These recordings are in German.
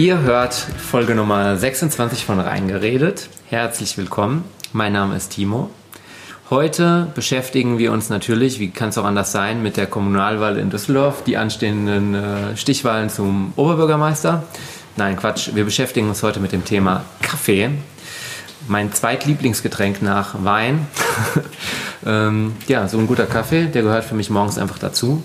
Ihr hört Folge Nummer 26 von Reingeredet. Herzlich willkommen. Mein Name ist Timo. Heute beschäftigen wir uns natürlich, wie kann es auch anders sein, mit der Kommunalwahl in Düsseldorf, die anstehenden äh, Stichwahlen zum Oberbürgermeister. Nein, Quatsch, wir beschäftigen uns heute mit dem Thema Kaffee. Mein zweitlieblingsgetränk nach Wein. ähm, ja, so ein guter Kaffee, der gehört für mich morgens einfach dazu.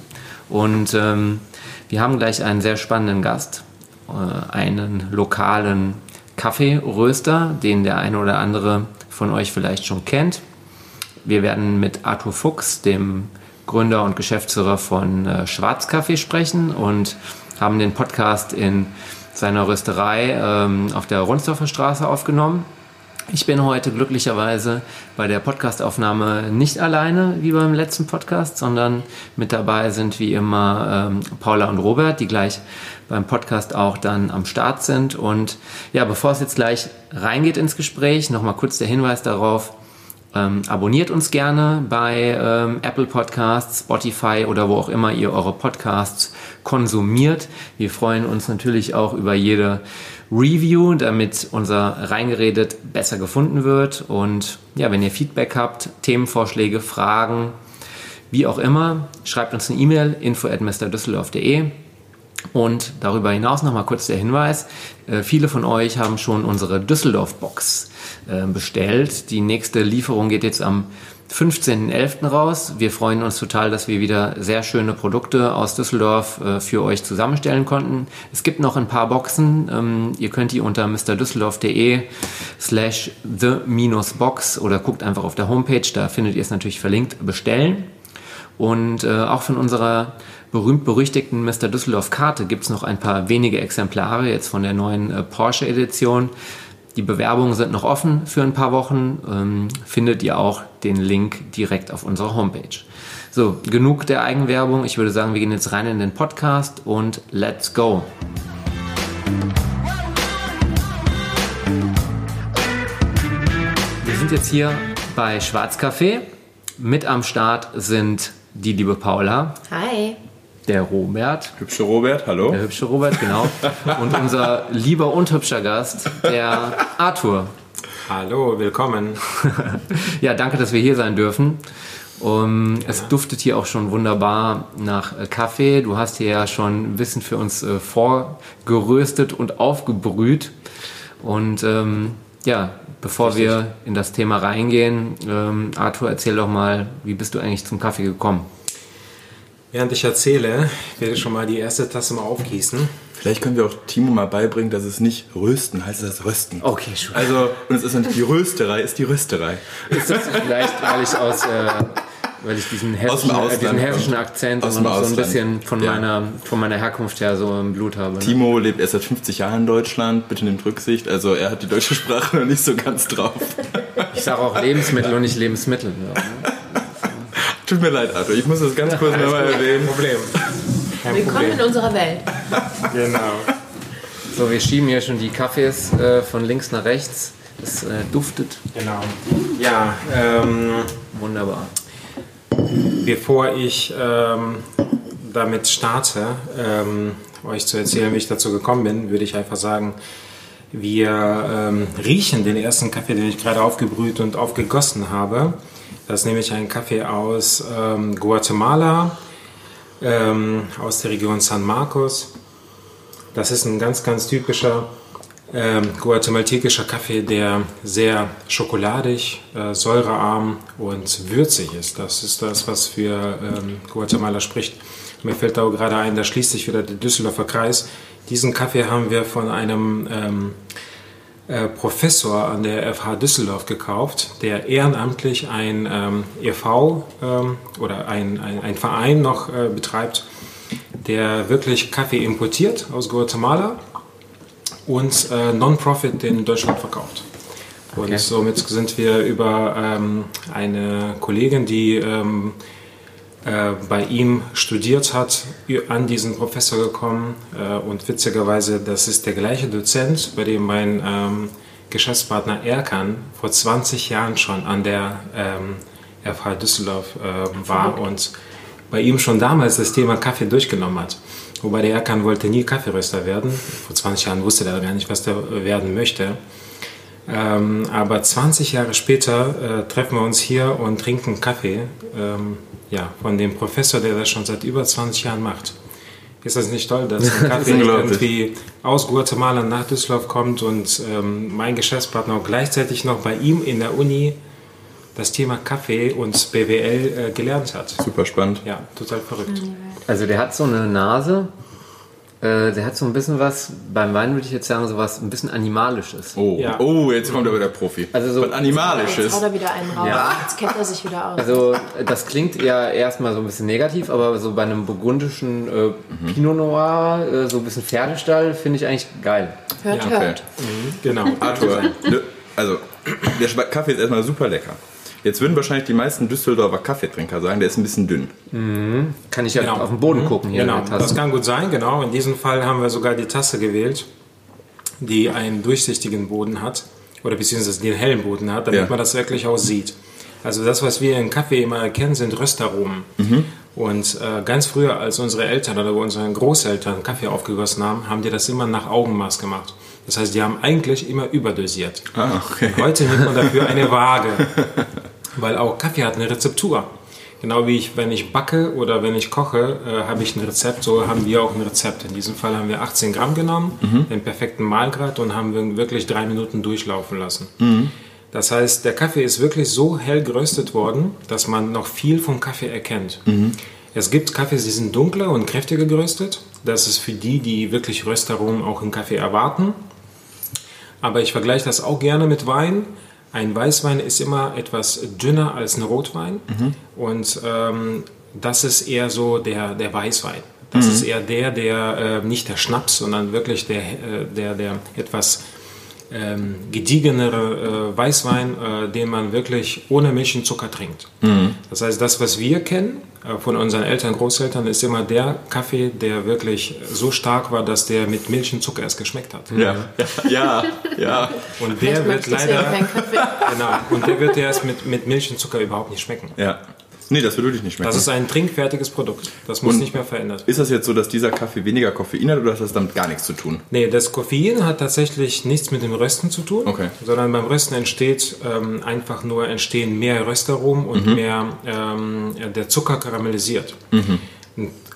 Und ähm, wir haben gleich einen sehr spannenden Gast. Äh, einen lokalen Kaffeeröster, den der eine oder andere von euch vielleicht schon kennt. Wir werden mit Arthur Fuchs, dem Gründer und Geschäftsführer von äh, Schwarzkaffee, sprechen und haben den Podcast in seiner Rösterei ähm, auf der Ronsdorfer Straße aufgenommen. Ich bin heute glücklicherweise bei der Podcastaufnahme nicht alleine wie beim letzten Podcast, sondern mit dabei sind wie immer ähm, Paula und Robert, die gleich beim Podcast auch dann am Start sind. Und ja, bevor es jetzt gleich reingeht ins Gespräch, nochmal kurz der Hinweis darauf, ähm, abonniert uns gerne bei ähm, Apple Podcasts, Spotify oder wo auch immer ihr eure Podcasts konsumiert. Wir freuen uns natürlich auch über jede Review, damit unser Reingeredet besser gefunden wird. Und ja, wenn ihr Feedback habt, Themenvorschläge, Fragen, wie auch immer, schreibt uns eine E-Mail info at mrdüsseldorf.de. Und darüber hinaus nochmal kurz der Hinweis, äh, viele von euch haben schon unsere Düsseldorf-Box äh, bestellt. Die nächste Lieferung geht jetzt am 15.11. raus. Wir freuen uns total, dass wir wieder sehr schöne Produkte aus Düsseldorf äh, für euch zusammenstellen konnten. Es gibt noch ein paar Boxen. Ähm, ihr könnt die unter mrdüsseldorf.de slash the-box oder guckt einfach auf der Homepage, da findet ihr es natürlich verlinkt, bestellen. Und äh, auch von unserer berühmt-berüchtigten Mr. Düsseldorf-Karte gibt es noch ein paar wenige Exemplare jetzt von der neuen äh, Porsche-Edition. Die Bewerbungen sind noch offen für ein paar Wochen. Ähm, findet ihr auch den Link direkt auf unserer Homepage. So, genug der Eigenwerbung. Ich würde sagen, wir gehen jetzt rein in den Podcast und let's go. Wir sind jetzt hier bei Schwarzcafé. Mit am Start sind die liebe Paula. Hi der Robert. Hübsche Robert, hallo. Der hübsche Robert, genau. Und unser lieber und hübscher Gast, der Arthur. Hallo, willkommen. ja, danke, dass wir hier sein dürfen. Um, ja. Es duftet hier auch schon wunderbar nach äh, Kaffee. Du hast hier ja schon Wissen für uns äh, vorgeröstet und aufgebrüht. Und ähm, ja, bevor Richtig. wir in das Thema reingehen, ähm, Arthur, erzähl doch mal, wie bist du eigentlich zum Kaffee gekommen? Während ich erzähle, werde ich schon mal die erste Tasse mal aufgießen. Vielleicht können wir auch Timo mal beibringen, dass es nicht Rösten heißt, es Rösten. Okay, schon. Also, und es ist nicht die Rösterei, ist die Rösterei. Ist das vielleicht, weil ich aus, äh, weil ich diesen hessischen, äh, diesen hessischen Akzent und so ein bisschen von, ja. meiner, von meiner Herkunft her so im Blut habe. Ne? Timo lebt erst seit 50 Jahren in Deutschland, bitte nehmt Rücksicht. Also, er hat die deutsche Sprache noch nicht so ganz drauf. Ich sage auch Lebensmittel und nicht Lebensmittel. Ja, ne? Tut mir leid, Arthur, ich muss das ganz kurz nochmal erwähnen. Kein Problem. Kein Willkommen Problem. in unserer Welt. Genau. So, wir schieben hier schon die Kaffees äh, von links nach rechts. Es äh, duftet. Genau. Ja, ähm, wunderbar. Bevor ich ähm, damit starte, ähm, euch zu erzählen, wie ich dazu gekommen bin, würde ich einfach sagen, wir ähm, riechen den ersten Kaffee, den ich gerade aufgebrüht und aufgegossen habe. Das ist nämlich ein Kaffee aus ähm, Guatemala, ähm, aus der Region San Marcos. Das ist ein ganz, ganz typischer ähm, guatemaltekischer Kaffee, der sehr schokoladig, äh, säurearm und würzig ist. Das ist das, was für ähm, Guatemala spricht. Mir fällt auch gerade ein, da schließt sich wieder der Düsseldorfer Kreis. Diesen Kaffee haben wir von einem ähm, äh, Professor an der FH Düsseldorf gekauft, der ehrenamtlich ein ähm, e.V. Ähm, oder ein, ein, ein, Verein noch äh, betreibt, der wirklich Kaffee importiert aus Guatemala und äh, Non-Profit in Deutschland verkauft. Und okay. somit sind wir über ähm, eine Kollegin, die ähm, äh, bei ihm studiert hat, an diesen Professor gekommen. Äh, und witzigerweise, das ist der gleiche Dozent, bei dem mein ähm, Geschäftspartner Erkan vor 20 Jahren schon an der ähm, FH Düsseldorf äh, war und bei ihm schon damals das Thema Kaffee durchgenommen hat. Wobei der Erkan wollte nie Kaffeeröster werden. Vor 20 Jahren wusste er gar nicht, was er werden möchte. Ähm, aber 20 Jahre später äh, treffen wir uns hier und trinken Kaffee ähm, ja, von dem Professor, der das schon seit über 20 Jahren macht. Ist das nicht toll, dass ein Kaffee irgendwie aus Guatemala nach Düsseldorf kommt und ähm, mein Geschäftspartner gleichzeitig noch bei ihm in der Uni das Thema Kaffee und BWL äh, gelernt hat. Super spannend. Ja, total verrückt. Also der hat so eine Nase, äh, der hat so ein bisschen was, beim Wein würde ich jetzt sagen, so was ein bisschen Animalisches. Oh, Ja. oh jetzt kommt aber der Profi. Also so- was Animalisches. Jetzt haut er wieder einen raus. Ja. Jetzt kennt er sich wieder aus. Also das klingt ja erstmal so ein bisschen negativ, aber so bei einem burgundischen äh, Pinot Noir, äh, so ein bisschen Pferdestall, finde ich eigentlich geil. hört, Ja, Okay. hört. Genau. Arthur, ne, also der Kaffee ist erstmal super lecker. Jetzt würden wahrscheinlich die meisten Düsseldorfer Kaffeetrinker sagen, der ist ein bisschen dünn. Kann ich ja Genau. auf den Boden gucken hier Genau, das kann gut sein, genau. In diesem Fall haben wir sogar die Tasse gewählt, die einen durchsichtigen Boden hat oder beziehungsweise den hellen Boden hat, damit Ja. man das wirklich auch sieht. Also das, was wir in Kaffee immer erkennen, sind Röstaromen. Und äh, ganz früher, als unsere Eltern oder unsere Großeltern Kaffee aufgegossen haben, haben die das immer nach Augenmaß gemacht. Das heißt, die haben eigentlich immer überdosiert. Ah, okay. Heute nimmt man dafür eine Waage, weil auch Kaffee hat eine Rezeptur. Genau wie ich, wenn ich backe oder wenn ich koche, äh, habe ich ein Rezept, so haben wir auch ein Rezept. In diesem Fall haben wir 18 Gramm genommen, den perfekten Mahlgrad und haben wir wirklich drei Minuten durchlaufen lassen. Das heißt, der Kaffee ist wirklich so hell geröstet worden, dass man noch viel vom Kaffee erkennt. Es gibt Kaffees, die sind dunkler und kräftiger geröstet. Das ist für die, die wirklich Röstaromen auch im Kaffee erwarten. Aber ich vergleiche das auch gerne mit Wein. Ein Weißwein ist immer etwas dünner als ein Rotwein. Und ähm, das ist eher so der, der Weißwein. Das ist eher der, der äh, nicht der Schnaps, sondern wirklich der, äh, der, der etwas ähm, gediegenere äh, Weißwein, äh, den man wirklich ohne Milch und Zucker trinkt. Das heißt, das, was wir kennen äh, von unseren Eltern, Großeltern, ist immer der Kaffee, der wirklich so stark war, dass der mit Milch und Zucker erst geschmeckt hat. Ja, ja, ja. Und Vielleicht der wird ja leider, Kaffee. genau, und der wird erst mit, mit Milch und Zucker überhaupt nicht schmecken. ja. Nee, das würde wirklich nicht schmecken. Das ist ein trinkfertiges Produkt. Das muss Und- nicht mehr verändert werden. Ist das jetzt so, dass dieser Kaffee weniger Koffein hat oder hat das damit gar nichts zu tun? Nee, das Koffein hat tatsächlich nichts mit dem Rösten zu tun, Okay. sondern beim Rösten entsteht ähm, einfach nur entstehen mehr Röstaromen und mehr ähm, der Zucker karamellisiert.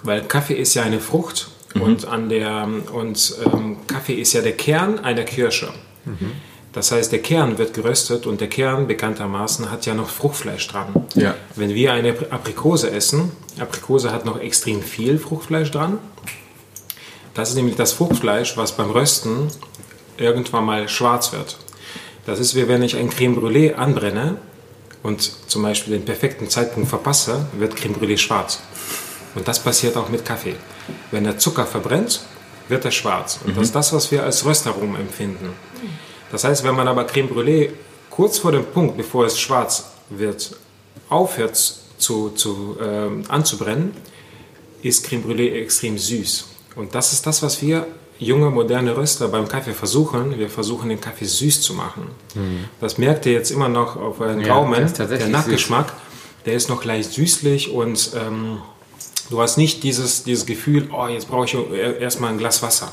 Weil Kaffee ist ja eine Frucht und an der und ähm, Kaffee ist ja der Kern einer Kirsche. Das heißt, der Kern wird geröstet und der Kern bekanntermaßen hat ja noch Fruchtfleisch dran. Ja. Wenn wir eine Aprikose essen, Aprikose hat noch extrem viel Fruchtfleisch dran. Das ist nämlich das Fruchtfleisch, was beim Rösten irgendwann mal schwarz wird. Das ist wie wenn ich ein Creme Brûlée anbrenne und zum Beispiel den perfekten Zeitpunkt verpasse, wird Creme Brûlée schwarz. Und das passiert auch mit Kaffee. Wenn der Zucker verbrennt, wird er schwarz. Und das ist das, was wir als Röstaromen empfinden. Das heißt, wenn man aber Creme Brûlée kurz vor dem Punkt, bevor es schwarz wird, aufhört zu, zu, ähm, anzubrennen, ist Creme Brûlée extrem süß. Und das ist das, was wir junge, moderne Röster beim Kaffee versuchen. Wir versuchen, den Kaffee süß zu machen. Das merkt ihr jetzt immer noch auf euren Ja, Gaumen. der Nachgeschmack, der ist noch leicht süßlich und ähm, du hast nicht dieses, dieses Gefühl, oh, jetzt brauche ich erstmal ein Glas Wasser,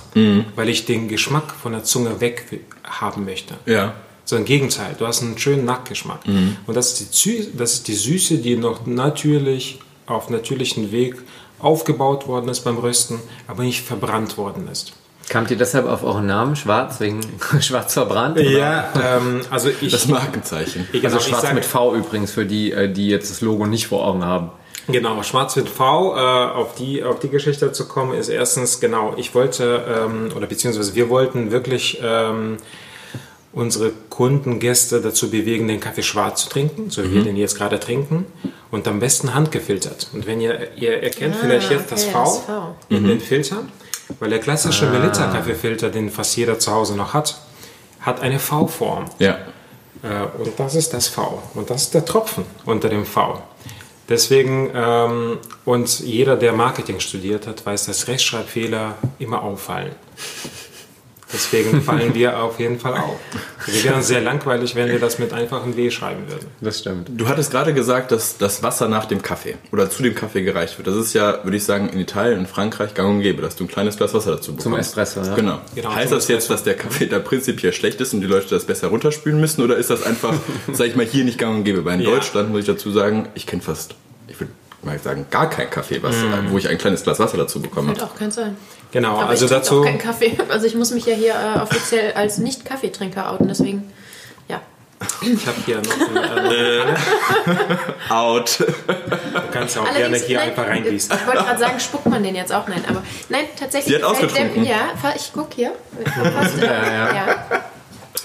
weil ich den Geschmack von der Zunge weg haben möchte. Ja. So im Gegenteil, du hast einen schönen Nachgeschmack. Und das ist, die, das ist die Süße, die noch natürlich auf natürlichen Weg aufgebaut worden ist beim Rösten, aber nicht verbrannt worden ist. Kamt ihr deshalb auf euren Namen schwarz, wegen schwarz verbrannt? oder? Ja, ähm, also ich... Das Markenzeichen. ich- Also genau, ich schwarz sage- mit V übrigens, für die, äh, die jetzt das Logo nicht vor Augen haben. Genau, Schwarz mit V, äh, auf, die, auf die Geschichte zu kommen, ist erstens, genau, ich wollte, ähm, oder beziehungsweise wir wollten wirklich ähm, unsere Kunden, Gäste dazu bewegen, den Kaffee schwarz zu trinken, so wie wir den jetzt gerade trinken, und am besten handgefiltert. Und wenn ihr, ihr erkennt Ah, vielleicht jetzt das okay, V, das V. in den Filtern, weil der klassische Melitta-Kaffeefilter, den fast jeder zu Hause noch hat, hat eine V-Form. Ja. Äh, Und das ist das V. Und das ist der Tropfen unter dem V. Deswegen, ähm, und jeder, der Marketing studiert hat, weiß, dass Rechtschreibfehler immer auffallen. Deswegen fallen wir auf jeden Fall auf. Wir wären sehr langweilig, wenn wir das mit einfachen W schreiben würden. Das stimmt. Du hattest gerade gesagt, dass das Wasser nach dem Kaffee oder zu dem Kaffee gereicht wird. Das ist ja, würde ich sagen, in Italien, in Frankreich gang und gäbe, dass du ein kleines Glas Wasser dazu bekommst. Zum Espresso, ja. Genau. Genau, heißt das jetzt, dass der Kaffee da prinzipiell schlecht ist und die Leute das besser runterspülen müssen? Oder ist das einfach, sag ich mal, hier nicht gang und gäbe? Weil in Ja. Deutschland muss ich dazu sagen, ich kenne fast, mal sagen, gar kein Kaffee, was, Mhm. wo ich ein kleines Glas Wasser dazu bekomme. Könnte auch kein sein. Genau, Aber also ich dazu. auch keinen Kaffee. Also ich muss mich ja hier äh, offiziell als Nicht-Kaffeetrinker outen, deswegen, ja. Ich habe hier noch eine, äh, Out. Du kannst ja auch gerne hier nein, einfach reingießen. Ich wollte gerade sagen, spuckt man den jetzt auch? Nein, aber nein, tatsächlich. Sie hat ausgetrunken. Der, ja, ich guck hier. Fast, Ja, ja. ja.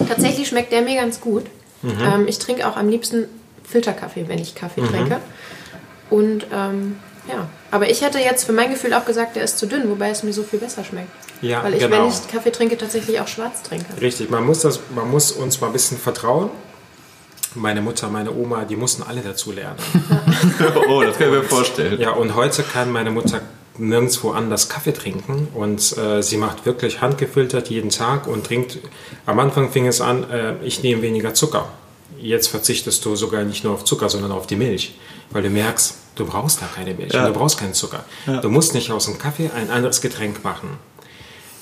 Tatsächlich schmeckt der mir ganz gut. Ähm, ich trinke auch am liebsten Filterkaffee, wenn ich Kaffee trinke. Und ähm, ja, aber ich hätte jetzt für mein Gefühl auch gesagt, der ist zu dünn, wobei es mir so viel besser schmeckt. Ja, Weil ich, genau. wenn ich Kaffee trinke, tatsächlich auch schwarz trinke. Richtig, man muss, das, man muss uns mal ein bisschen vertrauen. Meine Mutter, meine Oma, die mussten alle dazu lernen. Oh, das kann ich mir vorstellen. Ja, und heute kann meine Mutter nirgendwo anders Kaffee trinken und äh, sie macht wirklich handgefiltert jeden Tag und trinkt. Am Anfang fing es an, äh, ich nehme weniger Zucker. Jetzt verzichtest du sogar nicht nur auf Zucker, sondern auf die Milch, weil du merkst, du brauchst da keine Milch, Ja. du brauchst keinen Zucker. Du musst nicht aus dem Kaffee ein anderes Getränk machen.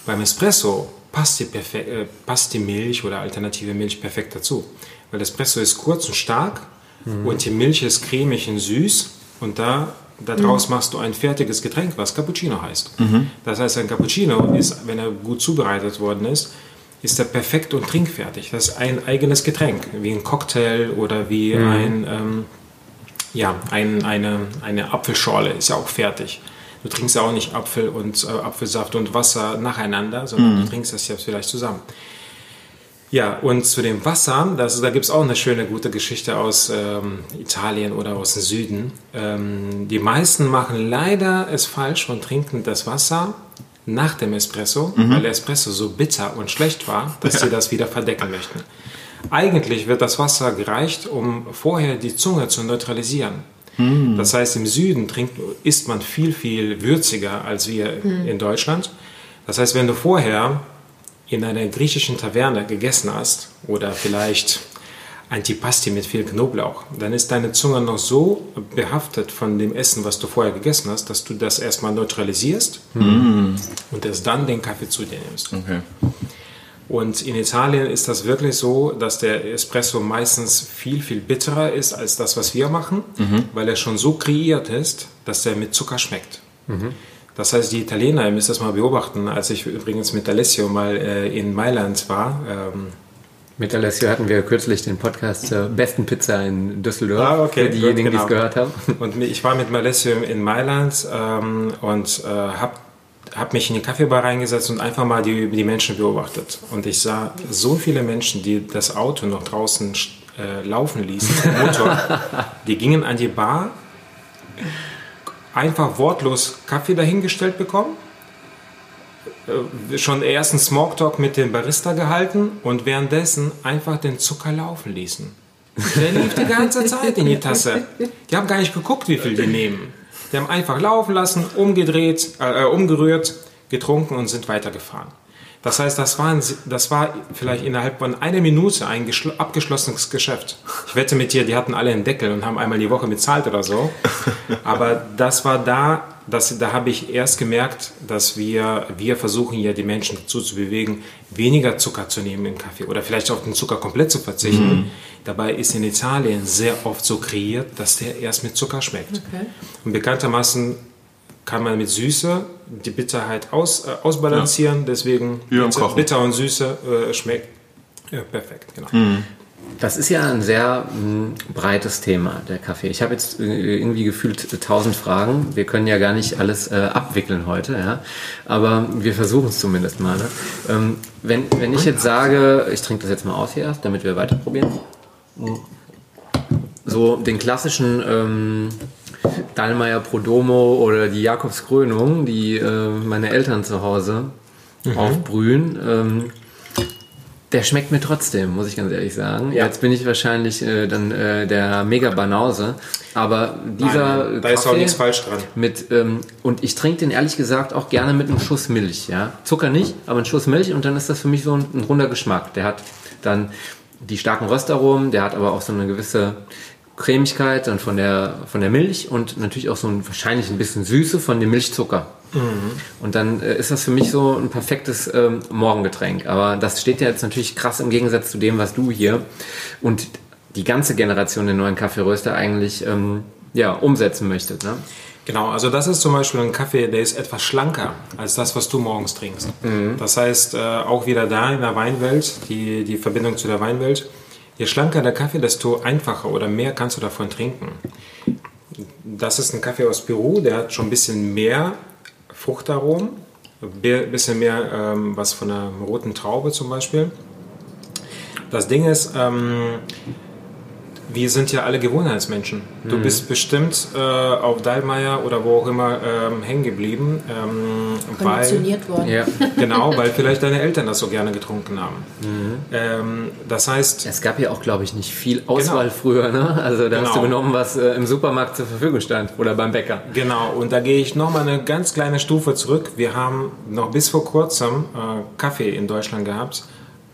Beim Espresso passt die, äh, passt die Milch oder alternative Milch perfekt dazu. Weil Espresso ist kurz und stark und die Milch ist cremig und süß und da daraus machst du ein fertiges Getränk, was Cappuccino heißt. Das heißt, ein Cappuccino ist, wenn er gut zubereitet worden ist, ist er perfekt und trinkfertig. Das ist ein eigenes Getränk, wie ein Cocktail oder wie ein, ähm, ja, ein, eine, eine Apfelschorle ist ja auch fertig. Du trinkst ja auch nicht Apfel und äh, Apfelsaft und Wasser nacheinander, sondern du trinkst das jetzt vielleicht zusammen. Ja, und zu dem Wasser, das, da gibt es auch eine schöne, gute Geschichte aus ähm, Italien oder aus dem Süden. Ähm, die meisten machen leider es falsch und trinken das Wasser nach dem Espresso, weil der Espresso so bitter und schlecht war, dass sie das wieder verdecken möchten. Eigentlich wird das Wasser gereicht, um vorher die Zunge zu neutralisieren. Das heißt, im Süden trinkt, isst man viel, viel würziger als wir in Deutschland. Das heißt, wenn du vorher in einer griechischen Taverne gegessen hast oder vielleicht Antipasti mit viel Knoblauch, dann ist deine Zunge noch so behaftet von dem Essen, was du vorher gegessen hast, dass du das erstmal neutralisierst und erst dann den Kaffee zu dir nimmst. Okay. Und in Italien ist das wirklich so, dass der Espresso meistens viel, viel bitterer ist als das, was wir machen, weil er schon so kreiert ist, dass er mit Zucker schmeckt. Das heißt, die Italiener, ihr müsst das mal beobachten, als ich übrigens mit Alessio mal äh, in Mailand war. Ähm, Mit Alessio hatten wir kürzlich den Podcast zur besten Pizza in Düsseldorf. Ah, okay, für diejenigen, gut, die es genau. gehört haben. Und ich war mit Alessio in Mailand ähm, und äh, habe hab mich in die Kaffeebar reingesetzt und einfach mal die, die Menschen beobachtet. Und ich sah so viele Menschen, die das Auto noch draußen äh, laufen ließen, den Motor, die gingen an die Bar, einfach wortlos Kaffee dahingestellt bekommen, äh, schon ersten Smalltalk mit dem Barista gehalten und währenddessen einfach den Zucker laufen ließen. Der lief die ganze Zeit in die Tasse. Die haben gar nicht geguckt, wie viel die nehmen. Die haben einfach laufen lassen, umgedreht, äh, umgerührt, getrunken und sind weitergefahren. Das heißt, das war, ein, das war vielleicht innerhalb von einer Minute ein geschl- abgeschlossenes Geschäft. Ich wette mit dir, die hatten alle einen Deckel und haben einmal die Woche bezahlt oder so. Aber das war da, das, da habe ich erst gemerkt, dass wir, wir versuchen ja die Menschen dazu zu bewegen, weniger Zucker zu nehmen im Kaffee oder vielleicht auf den Zucker komplett zu verzichten. Dabei ist in Italien sehr oft so kreiert, dass der erst mit Zucker schmeckt. Okay. Und bekanntermaßen kann man mit Süße die Bitterheit aus, äh, ausbalancieren, deswegen Wie beim bitter, bitter und Süße äh, schmeckt ja, perfekt. Genau. Das ist ja ein sehr mh, breites Thema, der Kaffee. Ich habe jetzt äh, irgendwie gefühlt tausend Fragen. Wir können ja gar nicht alles äh, abwickeln heute, ja. Aber wir versuchen es zumindest mal. Ne? Ähm, wenn, wenn ich jetzt sage, ich trinke das jetzt mal aus hier, damit wir weiter probieren. So den klassischen ähm, Dallmayr Prodomo oder die Jakobskrönung, die äh, meine Eltern zu Hause aufbrühen. Ähm, Der schmeckt mir trotzdem, muss ich ganz ehrlich sagen. Ja. Jetzt bin ich wahrscheinlich äh, dann äh, der mega Banause, aber dieser Nein, da ist auch Kaffee nichts falsch dran. mit ähm, und ich trinke den ehrlich gesagt auch gerne mit einem Schuss Milch, ja. Zucker nicht, aber ein Schuss Milch und dann ist das für mich so ein, ein runder Geschmack. Der hat dann die starken Röstaromen, der hat aber auch so eine gewisse Cremigkeit dann von der von der Milch und natürlich auch so ein wahrscheinlich ein bisschen Süße von dem Milchzucker. Und dann äh, ist das für mich so ein perfektes ähm, Morgengetränk. Aber das steht ja jetzt natürlich krass im Gegensatz zu dem, was du hier und die ganze Generation der neuen Kaffeeröster eigentlich ähm, ja, umsetzen möchtet. Ne? Genau, also das ist zum Beispiel ein Kaffee, der ist etwas schlanker als das, was du morgens trinkst. Das heißt, äh, auch wieder da in der Weinwelt, die, die Verbindung zu der Weinwelt, je schlanker der Kaffee, desto einfacher oder mehr kannst du davon trinken. Das ist ein Kaffee aus Peru, der hat schon ein bisschen mehr Fruchtaromen, ein bisschen mehr ähm, was von einer roten Traube zum Beispiel. Das Ding ist, ähm, wir sind ja alle Gewohnheitsmenschen. Du Mhm. bist bestimmt äh, auf Dallmayr oder wo auch immer ähm, hängen geblieben, ähm, weil, Konditioniert worden. Ja. genau, weil vielleicht deine Eltern das so gerne getrunken haben. Mhm. Ähm, das heißt, Es gab ja auch, glaube ich, nicht viel Auswahl Genau. früher. Ne? Also da hast Genau. du genommen, was äh, im Supermarkt zur Verfügung stand oder beim Bäcker. Genau, und da gehe ich nochmal eine ganz kleine Stufe zurück. Wir haben noch bis vor kurzem äh, Kaffee in Deutschland gehabt.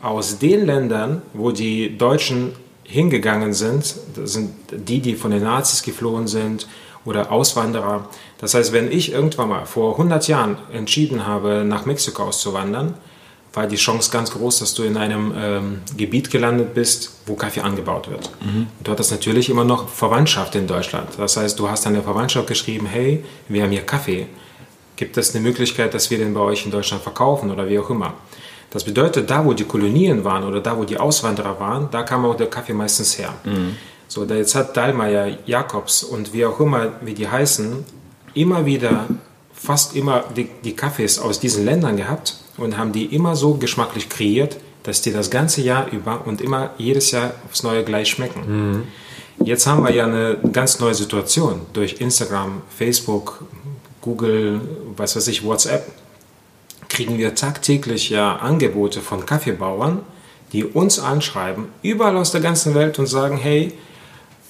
Aus den Ländern, wo die Deutschen hingegangen sind, das sind die, die von den Nazis geflohen sind oder Auswanderer. Das heißt, wenn ich irgendwann mal vor 100 Jahren entschieden habe, nach Mexiko auszuwandern, war die Chance ganz groß, dass du in einem ähm, Gebiet gelandet bist, wo Kaffee angebaut wird. Du hattest natürlich immer noch Verwandtschaft in Deutschland. Das heißt, du hast der Verwandtschaft geschrieben, hey, wir haben hier Kaffee. Gibt es eine Möglichkeit, dass wir den bei euch in Deutschland verkaufen oder wie auch immer? Das bedeutet, da wo die Kolonien waren oder da wo die Auswanderer waren, da kam auch der Kaffee meistens her. So, da jetzt hat Dallmayr, Jakobs und wie auch immer, wie die heißen, immer wieder, fast immer die, die Kaffees aus diesen Ländern gehabt und haben die immer so geschmacklich kreiert, dass die das ganze Jahr über und immer jedes Jahr aufs Neue gleich schmecken. Jetzt haben wir ja eine ganz neue Situation durch Instagram, Facebook, Google, was weiß ich, WhatsApp kriegen wir tagtäglich ja Angebote von Kaffeebauern, die uns anschreiben, überall aus der ganzen Welt und sagen, hey,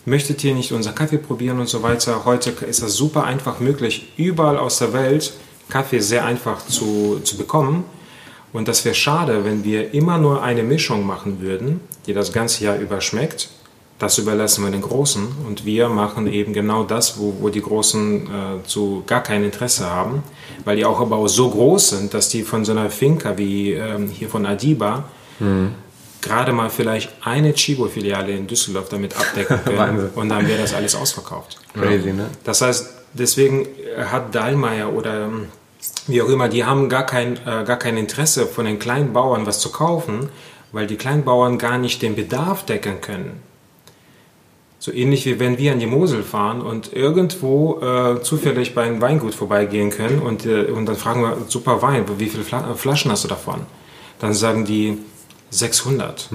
möchtet ihr nicht unser Kaffee probieren und so weiter. Heute ist das super einfach möglich, überall aus der Welt Kaffee sehr einfach zu, zu bekommen. Und das wäre schade, wenn wir immer nur eine Mischung machen würden, die das ganze Jahr über schmeckt. Das überlassen wir den Großen und wir machen eben genau das, wo, wo die Großen äh, zu gar kein Interesse haben, weil die auch aber auch so groß sind, dass die von so einer Finca wie ähm, hier von Adiba gerade mal vielleicht eine Chibo-Filiale in Düsseldorf damit abdecken können und dann wäre das alles ausverkauft. Crazy, ne? Das heißt, deswegen hat Dallmayr oder ähm, wie auch immer, die haben gar kein, äh, gar kein Interesse von den kleinen Bauern was zu kaufen, weil die Kleinbauern gar nicht den Bedarf decken können. So ähnlich wie wenn wir an die Mosel fahren und irgendwo äh, zufällig bei einem Weingut vorbeigehen können und, äh, und dann fragen wir, super Wein, wie viele Fla Flaschen hast du davon? Dann sagen die 600.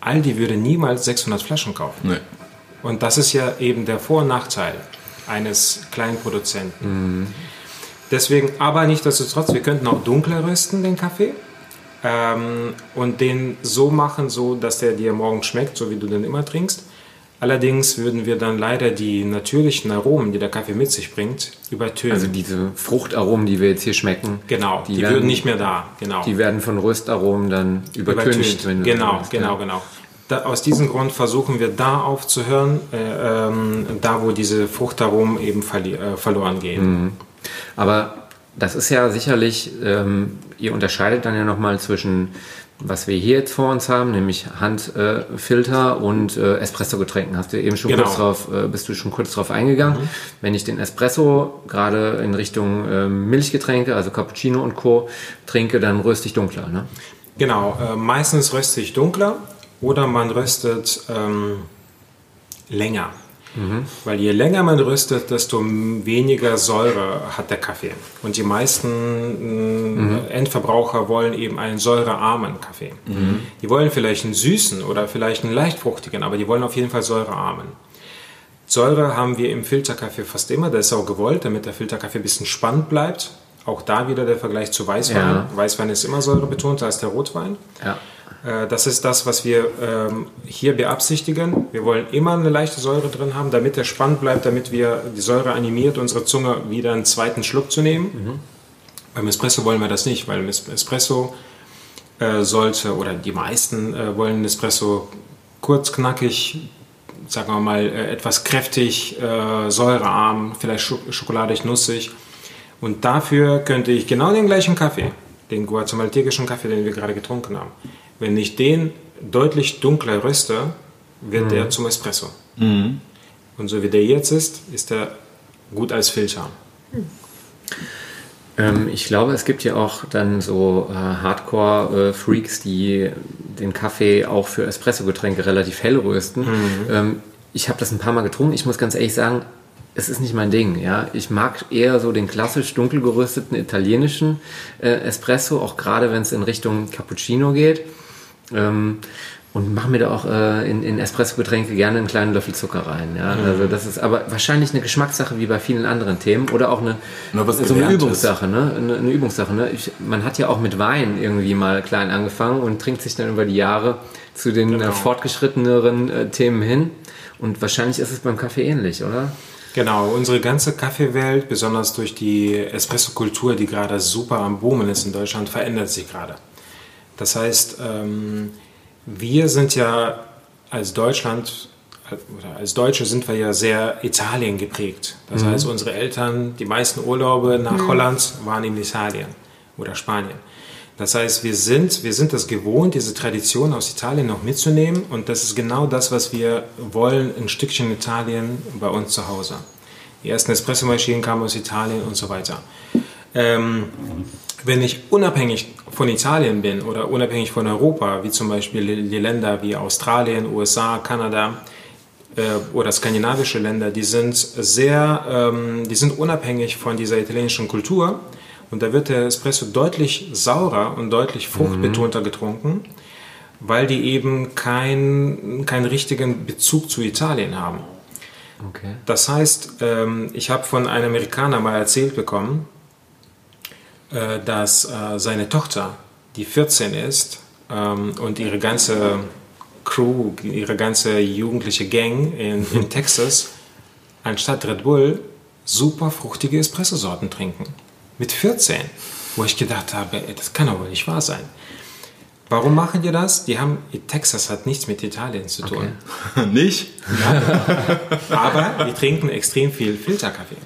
Aldi würde niemals 600 Flaschen kaufen. Nee. Und das ist ja eben der Vor- und Nachteil eines kleinen Produzenten. Deswegen, aber nichtsdestotrotz, wir könnten auch dunkler rösten, den Kaffee. Ähm, und den so machen, so dass der dir morgen schmeckt, so wie du den immer trinkst. Allerdings würden wir dann leider die natürlichen Aromen, die der Kaffee mit sich bringt, übertönen. Also diese Fruchtaromen, die wir jetzt hier schmecken, genau, die, werden- würden nicht mehr da. Genau. die werden von Röstaromen dann übertüncht. wenn du Genau, willst, genau, ja. genau. Da, aus diesem Grund versuchen wir da aufzuhören, äh, ähm, da wo diese Fruchtaromen eben äh, verloren gehen. Aber das ist ja sicherlich, ähm, ihr unterscheidet dann ja nochmal zwischen, was wir hier jetzt vor uns haben, nämlich Handfilter äh, und äh, Espresso-Getränken. Hast du eben schon Genau. kurz drauf, äh, bist du schon kurz drauf eingegangen. Wenn ich den Espresso gerade in Richtung ähm, Milchgetränke, also Cappuccino und Co. trinke, dann röste ich dunkler. Ne? Genau, äh, meistens röste ich dunkler oder man röstet ähm, länger. Weil je länger man röstet, desto weniger Säure hat der Kaffee. Und die meisten äh, Endverbraucher wollen eben einen säurearmen Kaffee. Die wollen vielleicht einen süßen oder vielleicht einen leicht fruchtigen, aber die wollen auf jeden Fall säurearmen. Säure haben wir im Filterkaffee fast immer, das ist auch gewollt, damit der Filterkaffee ein bisschen spannend bleibt. Auch da wieder der Vergleich zu Weißwein. Ja. Weißwein ist immer säurebetonter als der Rotwein. Ja. Äh, Das ist das, was wir ähm, hier beabsichtigen. Wir wollen immer eine leichte Säure drin haben, damit der spannend bleibt, damit wir die Säure animiert, unsere Zunge wieder einen zweiten Schluck zu nehmen. Beim Espresso wollen wir das nicht, weil Espresso äh, sollte, oder die meisten äh, wollen Espresso kurz, knackig, sagen wir mal, äh, etwas kräftig, säurearm, vielleicht scho schokoladig, nussig. Und dafür könnte ich genau den gleichen Kaffee, den guatemaltekischen Kaffee, den wir gerade getrunken haben, wenn ich den deutlich dunkler röste, wird der zum Espresso. Und so wie der jetzt ist, ist er gut als Filter. Ähm, ich glaube, es gibt ja auch dann so äh, Hardcore-Freaks, die den Kaffee auch für Espresso-Getränke relativ hell rösten. Ähm, ich habe das ein paar Mal getrunken. Ich muss ganz ehrlich sagen, es ist nicht mein Ding. Ja, ich mag eher so den klassisch dunkel gerösteten italienischen äh, Espresso, auch gerade wenn es in Richtung Cappuccino geht. Ähm, und mache mir da auch äh, in, in Espresso-Getränke gerne einen kleinen Löffel Zucker rein. Ja? Also das ist aber wahrscheinlich eine Geschmackssache wie bei vielen anderen Themen oder auch eine, was so eine. Übungssache. Ne? Eine, eine Übungssache. Ne? Ich, man hat ja auch mit Wein irgendwie mal klein angefangen und trinkt sich dann über die Jahre zu den äh, fortgeschritteneren äh, Themen hin. Und wahrscheinlich ist es beim Kaffee ähnlich, oder? Genau, unsere ganze Kaffeewelt, besonders durch die Espresso-Kultur, die gerade super am Boomen ist in Deutschland, verändert sich gerade. Das heißt, ähm, wir sind ja als Deutschland oder als Deutsche sind wir ja sehr Italien geprägt. Das heißt, unsere Eltern, die meisten Urlaube nach Holland waren in Italien oder Spanien. Das heißt, wir sind, wir sind das gewohnt, diese Tradition aus Italien noch mitzunehmen und das ist genau das, was wir wollen, ein Stückchen Italien bei uns zu Hause. Die ersten Espressomaschinen kamen aus Italien und so weiter. Ähm, wenn ich unabhängig von Italien bin oder unabhängig von Europa, wie zum Beispiel die Länder wie Australien, USA, Kanada äh, oder skandinavische Länder, die sind sehr, ähm, die sind unabhängig von dieser italienischen Kultur und da wird der Espresso deutlich saurer und deutlich fruchtbetonter getrunken, weil die eben kein, keinen richtigen Bezug zu Italien haben. Okay. Das heißt, ähm, ich habe von einem Amerikaner mal erzählt bekommen, dass äh, seine Tochter, die 14 ist, ähm, und ihre ganze Crew, ihre ganze jugendliche Gang in, in Texas, anstatt Red Bull super fruchtige Espressosorten trinken. Mit 14. Wo ich gedacht habe, ey, das kann doch wohl nicht wahr sein. Warum machen die das? Die haben, Texas hat nichts mit Italien zu tun. Nicht? Aber die trinken extrem viel Filterkaffee.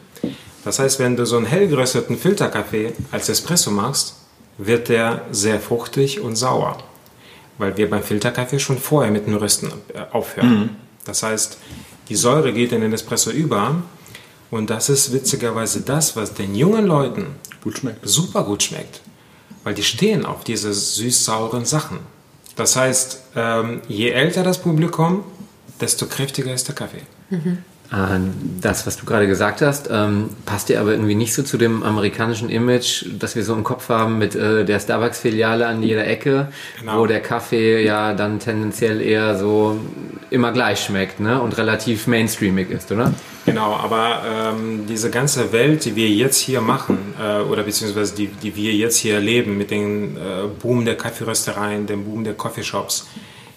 Das heißt, wenn du so einen hellgerösteten Filterkaffee als Espresso machst, wird der sehr fruchtig und sauer. Weil wir beim Filterkaffee schon vorher mit dem Rösten äh, aufhören. Das heißt, die Säure geht in den Espresso über und das ist witzigerweise das, was den jungen Leuten Gut schmeckt. super gut schmeckt. Weil die stehen auf diese süß-sauren Sachen. Das heißt, ähm, je älter das Publikum, desto kräftiger ist der Kaffee. Äh, Das, was du gerade gesagt hast, ähm, passt dir aber irgendwie nicht so zu dem amerikanischen Image, das wir so im Kopf haben mit äh, der Starbucks-Filiale an jeder Ecke, Genau. wo der Kaffee ja dann tendenziell eher so immer gleich schmeckt ne? und relativ mainstreamig ist, oder? Genau, aber ähm, diese ganze Welt, die wir jetzt hier machen, äh, oder beziehungsweise die, die wir jetzt hier erleben mit dem äh, Boom der Kaffeeröstereien, dem Boom der Coffeeshops,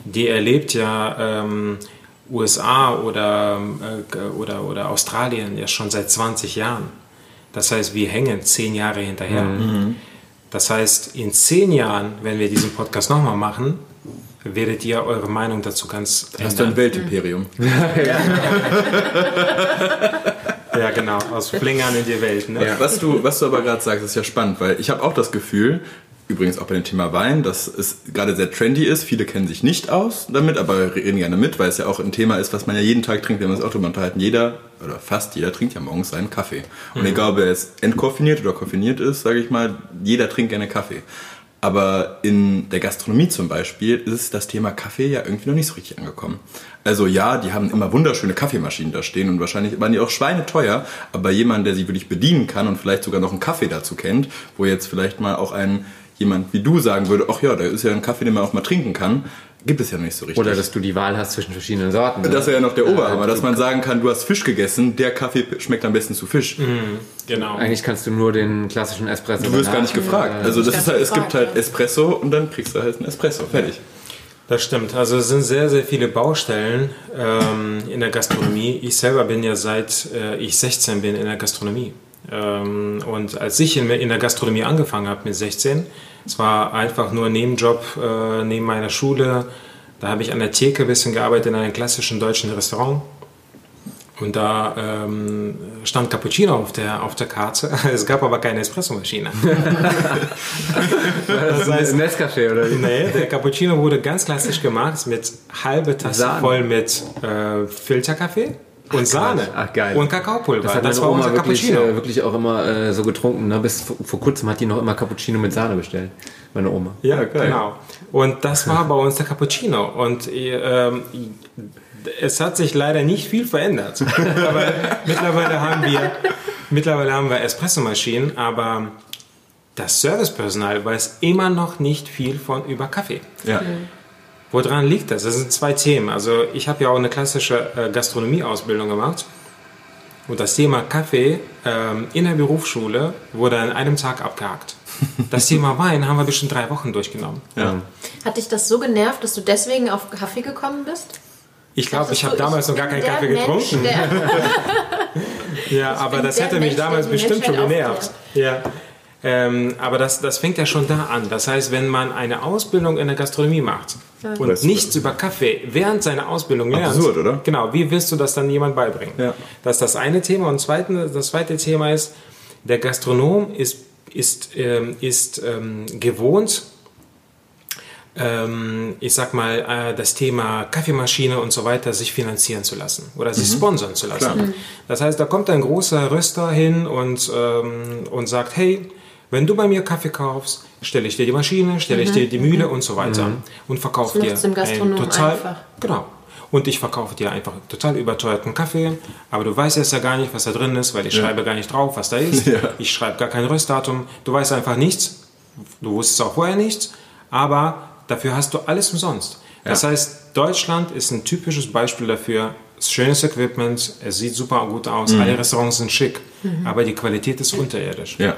die erlebt ja ähm, USA oder, äh, oder, oder Australien ja schon seit 20 Jahren. Das heißt, wir hängen zehn Jahre hinterher. Das heißt, in zehn Jahren, wenn wir diesen Podcast nochmal machen, werdet ihr eure Meinung dazu ganz Hast du ein Weltimperium? Ja, genau, aus Flingern in die Welt. Ne? Was, du, was du aber gerade sagst, ist ja spannend, weil ich habe auch das Gefühl, übrigens auch bei dem Thema Wein, dass es gerade sehr trendy ist. Viele kennen sich nicht aus damit, aber reden gerne mit, weil es ja auch ein Thema ist, was man ja jeden Tag trinkt, wenn wir uns auch darüber unterhalten. Jeder oder fast jeder trinkt ja morgens seinen Kaffee. Und egal, ob er jetzt entkoffiniert oder koffiniert ist, sage ich mal, jeder trinkt gerne Kaffee. Aber in der Gastronomie zum Beispiel ist das Thema Kaffee ja irgendwie noch nicht so richtig angekommen. Also ja, die haben immer wunderschöne Kaffeemaschinen da stehen und wahrscheinlich waren die auch schweineteuer, aber jemand, der sie wirklich bedienen kann und vielleicht sogar noch einen Kaffee dazu kennt, wo jetzt vielleicht mal auch ein jemand wie du sagen würde, ach ja, da ist ja ein Kaffee, den man auch mal trinken kann, gibt es ja noch nicht so richtig. Oder dass du die Wahl hast zwischen verschiedenen Sorten. ne? das wäre ja noch der Oberhammer, dass man sagen kann, du hast Fisch gegessen, der Kaffee schmeckt am besten zu Fisch. Genau. Eigentlich kannst du nur den klassischen Espresso Du wirst gar nicht gefragt. Also das ist halt, es gibt halt ja. Espresso und dann kriegst du halt einen Espresso. Fertig. Das stimmt. Also es sind sehr, sehr viele Baustellen ähm, in der Gastronomie. Ich selber bin ja seit äh, ich 16 bin in der Gastronomie. Ähm, und als ich in, in, der Gastronomie angefangen habe mit 16, es war einfach nur ein Nebenjob äh, neben meiner Schule. Da habe ich an der Theke ein bisschen gearbeitet in einem klassischen deutschen Restaurant. Und da ähm, stand Cappuccino auf der, auf der Karte. Es gab aber keine Espressomaschine. das heißt, Nescafé oder wie? Nee, der Cappuccino wurde ganz klassisch gemacht mit halbe Tasse Sahne. voll mit äh, Filterkaffee und Ach, Sahne Ach, geil. und Kakaopulver. Das, hat das war Oma unser wirklich, Cappuccino. Äh, wirklich auch immer äh, so getrunken. Ne? Bis vor, vor, kurzem hat die noch immer Cappuccino mit Sahne bestellt. Meine Oma. Ja, geil. genau. Und das war bei uns der Cappuccino. Und ähm, es hat sich leider nicht viel verändert. aber mittlerweile haben wir, mittlerweile haben wir Espressomaschinen, aber das Servicepersonal weiß immer noch nicht viel von über Kaffee. Ja. Woran liegt das? Das sind zwei Themen. Also ich habe ja auch eine klassische äh, Gastronomieausbildung gemacht. Und das Thema Kaffee ähm, in der Berufsschule wurde an einem Tag abgehakt. Das Thema Wein haben wir bestimmt drei Wochen durchgenommen. Ja. Hat dich das so genervt, dass du deswegen auf Kaffee gekommen bist? Ich glaube, ich habe damals noch gar keinen Kaffee Mensch, getrunken. ja, aber das hätte mich Mensch, damals bestimmt schon genervt. Ja. Ähm, aber das, das fängt ja schon da an. Das heißt, wenn man eine Ausbildung in der Gastronomie macht ja. und das nichts über Kaffee während seiner Ausbildung lernt, absurd, oder? Genau, wie willst du das dann jemand beibringen? Ja. Das ist das eine Thema. Und zweitens, das zweite Thema ist, der Gastronom ist, ist, ähm, ist ähm, gewohnt, ähm, ich sag mal, äh, das Thema Kaffeemaschine und so weiter sich finanzieren zu lassen oder sich mhm. sponsern zu lassen. Klar. Das heißt, da kommt ein großer Röster hin und, ähm, und sagt, hey, wenn du bei mir Kaffee kaufst, stelle ich dir die Maschine, stelle ich mhm. dir die Mühle und so weiter mhm. und verkaufe dir im Gastronom total einfach. genau und ich verkaufe dir einfach total überteuerten Kaffee, aber du weißt jetzt ja gar nicht, was da drin ist, weil ich ja. schreibe gar nicht drauf, was da ist. Ja. Ich schreibe gar kein Röstdatum. Du weißt einfach nichts. Du wusstest auch vorher nichts, aber Dafür hast du alles umsonst. Ja. Das heißt, Deutschland ist ein typisches Beispiel dafür. Schönes Equipment, es sieht super gut aus, mhm. alle Restaurants sind schick, mhm. aber die Qualität ist unterirdisch. Ja.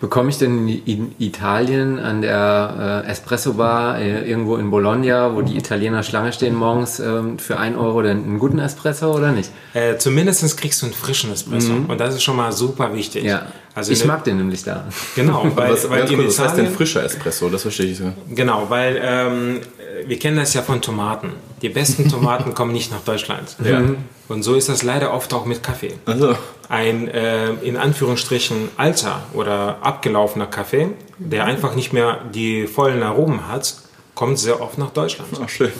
Bekomme ich denn in Italien an der äh, Espresso-Bar äh, irgendwo in Bologna, wo die Italiener Schlange stehen morgens äh, für 1 Euro denn einen guten Espresso oder nicht? Äh, zumindest kriegst du einen frischen Espresso mhm. und das ist schon mal super wichtig. Ja. Also ich mag den nämlich da. Genau, weil, was, weil in Italien, was heißt denn frischer Espresso? Das verstehe ich so. Genau, weil ähm, wir kennen das ja von Tomaten. Die besten Tomaten kommen nicht nach Deutschland. Ja. Und so ist das leider oft auch mit Kaffee. Also. Ein äh, in Anführungsstrichen alter oder abgelaufener Kaffee, der einfach nicht mehr die vollen Aromen hat, kommt sehr oft nach Deutschland. Ach, schön.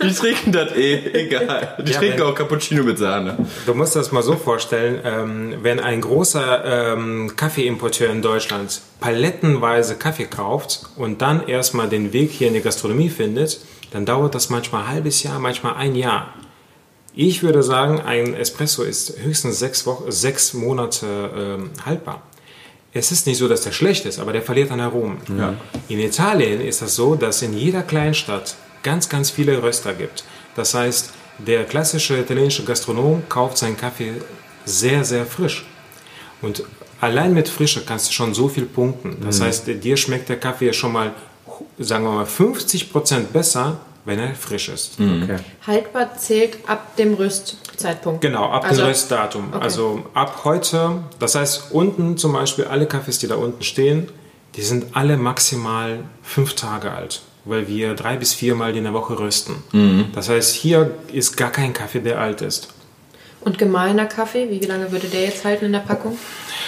Die trinken das eh, egal. Die ja, trinken wenn, auch Cappuccino mit Sahne. Du musst das mal so vorstellen, ähm, wenn ein großer ähm, Kaffeeimporteur in Deutschland palettenweise Kaffee kauft und dann erstmal den Weg hier in die Gastronomie findet, dann dauert das manchmal ein halbes Jahr, manchmal ein Jahr. Ich würde sagen, ein Espresso ist höchstens sechs, Wochen, sechs Monate ähm, haltbar. Es ist nicht so, dass der schlecht ist, aber der verliert an Aromen. Ja. In Italien ist das so, dass in jeder Kleinstadt ganz, ganz viele Röster gibt. Das heißt, der klassische italienische Gastronom kauft seinen Kaffee sehr, sehr frisch. Und allein mit Frische kannst du schon so viel punkten. Das mhm. heißt, dir schmeckt der Kaffee schon mal, sagen wir mal, 50 Prozent besser, wenn er frisch ist. Mhm. Okay. Haltbar zählt ab dem Röstzeitpunkt. Genau, ab also, dem Röstdatum. Okay. Also ab heute, das heißt unten zum Beispiel alle Kaffees, die da unten stehen, die sind alle maximal fünf Tage alt, weil wir drei bis viermal in der Woche rösten. Mhm. Das heißt, hier ist gar kein Kaffee, der alt ist. Und gemahlener Kaffee, wie lange würde der jetzt halten in der Packung?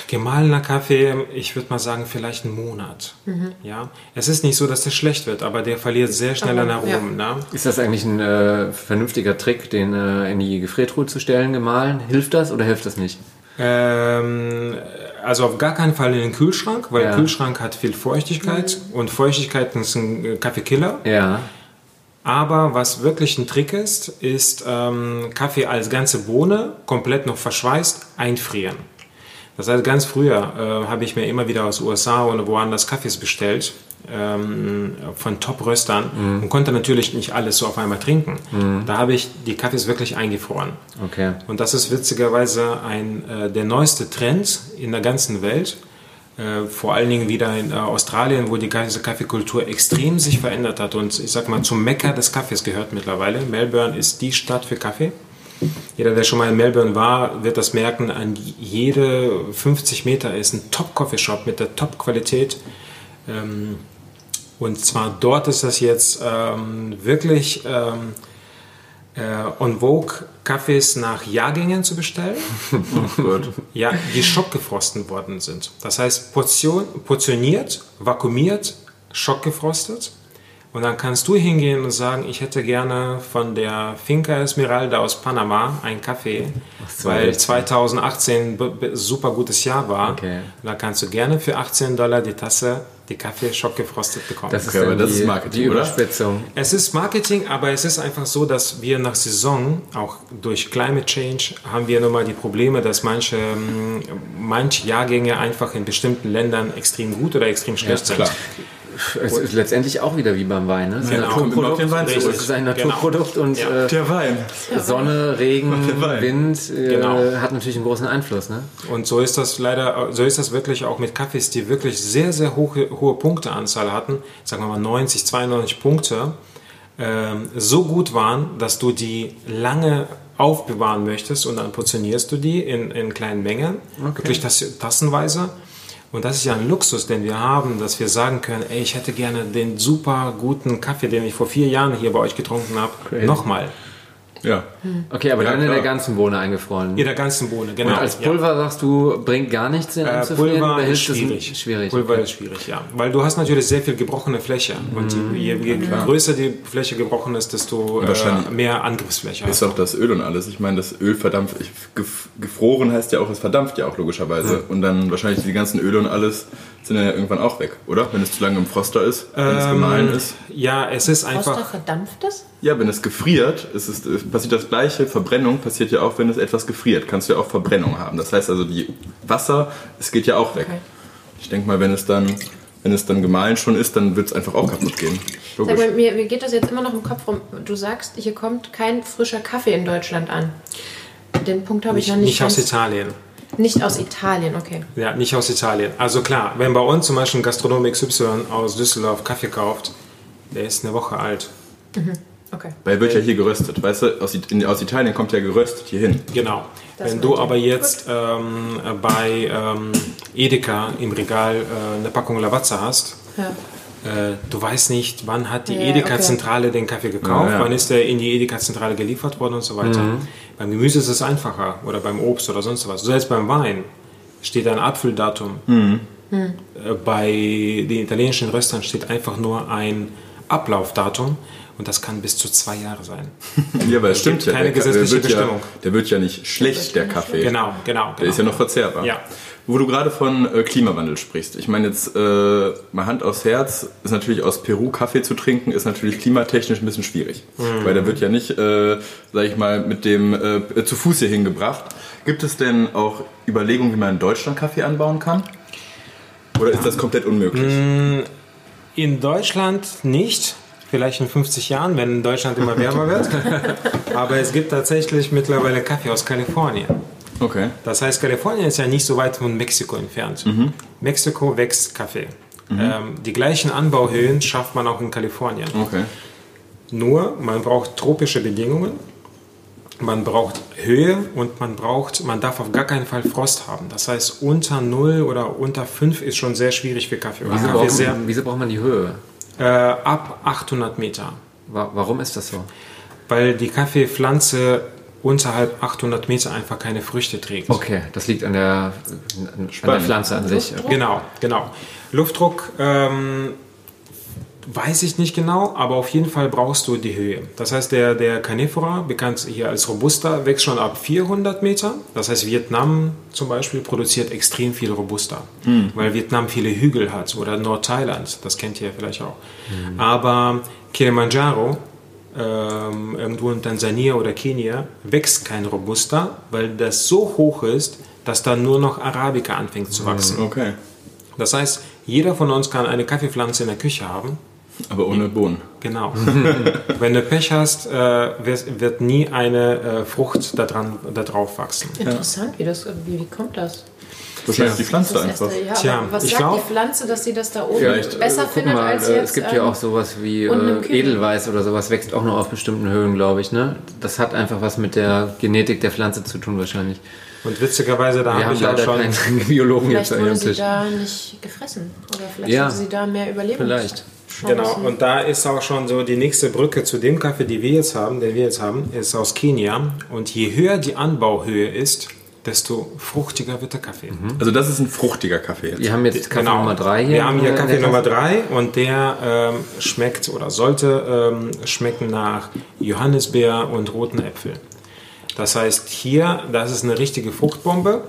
Gemahlener Kaffee, ich würde mal sagen, vielleicht einen Monat. Mhm. Ja? Es ist nicht so, dass der schlecht wird, aber der verliert sehr schnell an Aromen. Ja. Ne? Ist das eigentlich ein äh, vernünftiger Trick, den äh, in die Gefriertruhe zu stellen, gemahlen? Hilft das oder hilft das nicht? Ähm, also auf gar keinen Fall in den Kühlschrank, weil ja. der Kühlschrank hat viel Feuchtigkeit mhm. und Feuchtigkeit ist ein Kaffeekiller. Ja. Aber was wirklich ein Trick ist, ist ähm, Kaffee als ganze Bohne komplett noch verschweißt einfrieren. Das heißt, ganz früher äh, habe ich mir immer wieder aus USA oder woanders Kaffees bestellt ähm, von Top-Röstern mhm. und konnte natürlich nicht alles so auf einmal trinken. Mhm. Da habe ich die Kaffees wirklich eingefroren. Okay. Und das ist witzigerweise ein, äh, der neueste Trend in der ganzen Welt. Äh, vor allen Dingen wieder in äh, Australien, wo die ganze Kaffeekultur extrem sich verändert hat. Und ich sag mal, zum Mekka des Kaffees gehört mittlerweile. Melbourne ist die Stadt für Kaffee. Jeder, der schon mal in Melbourne war, wird das merken, an jede 50 Meter ist ein Top-Coffee-Shop mit der Top-Qualität. Ähm, und zwar dort ist das jetzt ähm, wirklich ähm, äh, on vogue, Kaffees nach Jahrgängen zu bestellen. Oh. Ja, die schockgefrosten worden sind. Das heißt, Portion, portioniert, vakuumiert, schockgefrostet. Und dann kannst du hingehen und sagen, ich hätte gerne von der Finca Esmeralda aus Panama einen Kaffee, so, weil echt? 2018 b- b- super gutes Jahr war. Okay. Dann kannst du gerne für 18 Dollar die Tasse, die Kaffee schockgefrostet bekommen. Das ist, Okay, das die, ist Marketing, die oder? Überspitzung. Es ist Marketing, aber es ist einfach so, dass wir nach Saison, auch durch Climate Change, haben wir nun mal die Probleme, dass manche, ähm, manche Jahrgänge einfach in bestimmten Ländern extrem gut oder extrem schlecht sind. klar. Es ist letztendlich auch wieder wie beim Wein. Ne? Es ist ein Genau. Naturprodukt. zurück. Es ist ein Genau. Naturprodukt und Ja. äh, Der Wein. Sonne, Regen. Wind äh, Genau. hat natürlich einen großen Einfluss. Ne? Und so ist das leider, so ist das wirklich auch mit Kaffees, die wirklich sehr, sehr hohe, hohe Punkteanzahl hatten, sagen wir mal 90, 92 Punkte, ähm, so gut waren, dass du die lange aufbewahren möchtest und dann portionierst du die in, in kleinen Mengen, wirklich tas tassenweise. Und das ist ja ein Luxus, den wir haben, dass wir sagen können, ey, ich hätte gerne den super guten Kaffee, den ich vor vier Jahren hier bei euch getrunken habe, nochmal. Ja. Okay, aber Ja, dann in klar. der ganzen Bohne eingefroren. In der ganzen Bohne, genau. Und als Ja. Pulver sagst du, bringt gar nichts in Äh? Pulver ist es ein- schwierig. schwierig. Pulver okay. ist schwierig, ja. Weil du hast natürlich sehr viel gebrochene Fläche. Und je, je, je größer die Fläche gebrochen ist, desto wahrscheinlich äh, mehr Angriffsfläche hast Ist auch das Öl und alles. Ich meine, das Öl verdampft. Gefroren heißt ja auch, es verdampft ja auch logischerweise. Und dann wahrscheinlich die ganzen Öle und alles sind dann ja irgendwann auch weg, oder? Wenn es zu lange im Froster ist, wenn es gemahlen ist. Ja, es ist Froster einfach. verdampft es? Ja, wenn es gefriert, ist es, äh, passiert das gleiche. Verbrennung passiert ja auch, wenn es etwas gefriert. Kannst du ja auch Verbrennung haben. Das heißt also, die Wasser, es geht ja auch weg. Okay. Ich denke mal, wenn es dann, wenn es dann gemahlen schon ist, dann wird es einfach auch kaputt gehen. Sag mal, mir, mir geht das jetzt immer noch im Kopf rum. Du sagst, hier kommt kein frischer Kaffee in Deutschland an. Den Punkt habe ich Nicht, noch nicht. nicht aus ganz- Italien. Nicht aus Italien, okay. Ja, nicht aus Italien. Also klar, wenn bei uns zum Beispiel ein Gastronom XY aus Düsseldorf Kaffee kauft, der ist eine Woche alt. Okay. Weil wird ja hier geröstet. Weißt du, aus, in, aus Italien kommt ja geröstet hier hin. Genau. Das Wenn du aber jetzt ähm, bei ähm, Edeka im Regal äh, eine Packung Lavazza hast, Ja. Äh, du weißt nicht, wann hat die Ja, Edeka-Zentrale den Kaffee gekauft, Ja, ja. wann ist der in die Edeka-Zentrale geliefert worden und so weiter. Beim Gemüse ist es einfacher oder beim Obst oder sonst was. Selbst beim Wein steht ein Apfeldatum. Äh, Bei den italienischen Röstern steht einfach nur ein Ablaufdatum und das kann bis zu zwei Jahre sein. Ja, aber es stimmt gibt ja. keine der, gesetzliche der wird ja, Bestimmung. der wird ja nicht schlecht, der Kaffee. Genau, genau. genau. Der ist ja noch verzehrbar. Ja. Wo du gerade von äh, Klimawandel sprichst. Ich meine jetzt äh, mal Hand aufs Herz, ist natürlich aus Peru Kaffee zu trinken, ist natürlich klimatechnisch ein bisschen schwierig. Mhm. Weil der wird ja nicht, äh, sag ich mal, mit dem äh, zu Fuß hier hingebracht. Gibt es denn auch Überlegungen, wie man in Deutschland Kaffee anbauen kann? Oder ist das komplett unmöglich? Mhm. In Deutschland nicht. Vielleicht in 50 Jahren, wenn Deutschland immer wärmer wird. Aber es gibt tatsächlich mittlerweile Kaffee aus Kalifornien. Okay. Das heißt, Kalifornien ist ja nicht so weit von Mexiko entfernt. Mexiko wächst Kaffee. Ähm, die gleichen Anbauhöhen schafft man auch in Kalifornien. Okay. Nur, man braucht tropische Bedingungen, man braucht Höhe und man braucht, man darf auf gar keinen Fall Frost haben. Das heißt, unter 0 oder unter 5 ist schon sehr schwierig für Kaffee. Wieso Kaffee braucht, sehr, man, wieso braucht man die Höhe? äh, ab 800 Meter. Wa- Warum ist das so? Weil die Kaffeepflanze unterhalb 800 Meter einfach keine Früchte trägt. Okay, das liegt an der, an der. Pflanze an sich. Genau, genau. Luftdruck ähm, weiß ich nicht genau, aber auf jeden Fall brauchst du die Höhe. Das heißt, der, der Canephora, bekannt hier als Robusta, wächst schon ab 400 Meter. Das heißt, Vietnam zum Beispiel produziert extrem viel Robusta, weil Vietnam viele Hügel hat oder Nordthailand, das kennt ihr vielleicht auch. Aber Kilimanjaro, ähm, irgendwo in Tansania oder Kenia, wächst kein Robusta, weil das so hoch ist, dass da nur noch Arabica anfängt zu wachsen. Okay. Das heißt, jeder von uns kann eine Kaffeepflanze in der Küche haben. Aber ohne Bohnen. Genau. Wenn du Pech hast, äh, wird, wird nie eine äh, Frucht da, dran, da drauf wachsen. Interessant, wie, das, wie, wie kommt das? Wahrscheinlich die Das Pflanze ist einfach. erste, ja, Tja, was ich sagt glaub- die Pflanze, dass sie das da oben Vielleicht, besser Äh, findet mal, als äh, jetzt? es gibt ja ähm, auch sowas wie äh. Edelweiß oder sowas, wächst auch nur auf bestimmten Höhen, glaube ich. Ne? Das hat einfach was mit der Genetik der Pflanze zu tun wahrscheinlich. Und witzigerweise, da habe haben ich auch leider schon. keinen Biologen jetzt Vielleicht an wurde ihrem sie Tisch. da nicht gefressen. Oder vielleicht Ja. hatte sie da mehr Überlebens. Vielleicht. Genau, und da ist auch schon so die nächste Brücke zu dem Kaffee, den wir jetzt haben, den wir jetzt haben, ist aus Kenia. Und je höher die Anbauhöhe ist, desto fruchtiger wird der Kaffee. Also das ist ein fruchtiger Kaffee jetzt. Wir haben jetzt Kaffee Genau. Nummer 3 hier. Wir haben hier der Kaffee. Nummer 3 und der ähm, schmeckt oder sollte ähm, schmecken nach Johannisbeer und roten Äpfel. Das heißt, hier, das ist eine richtige Fruchtbombe.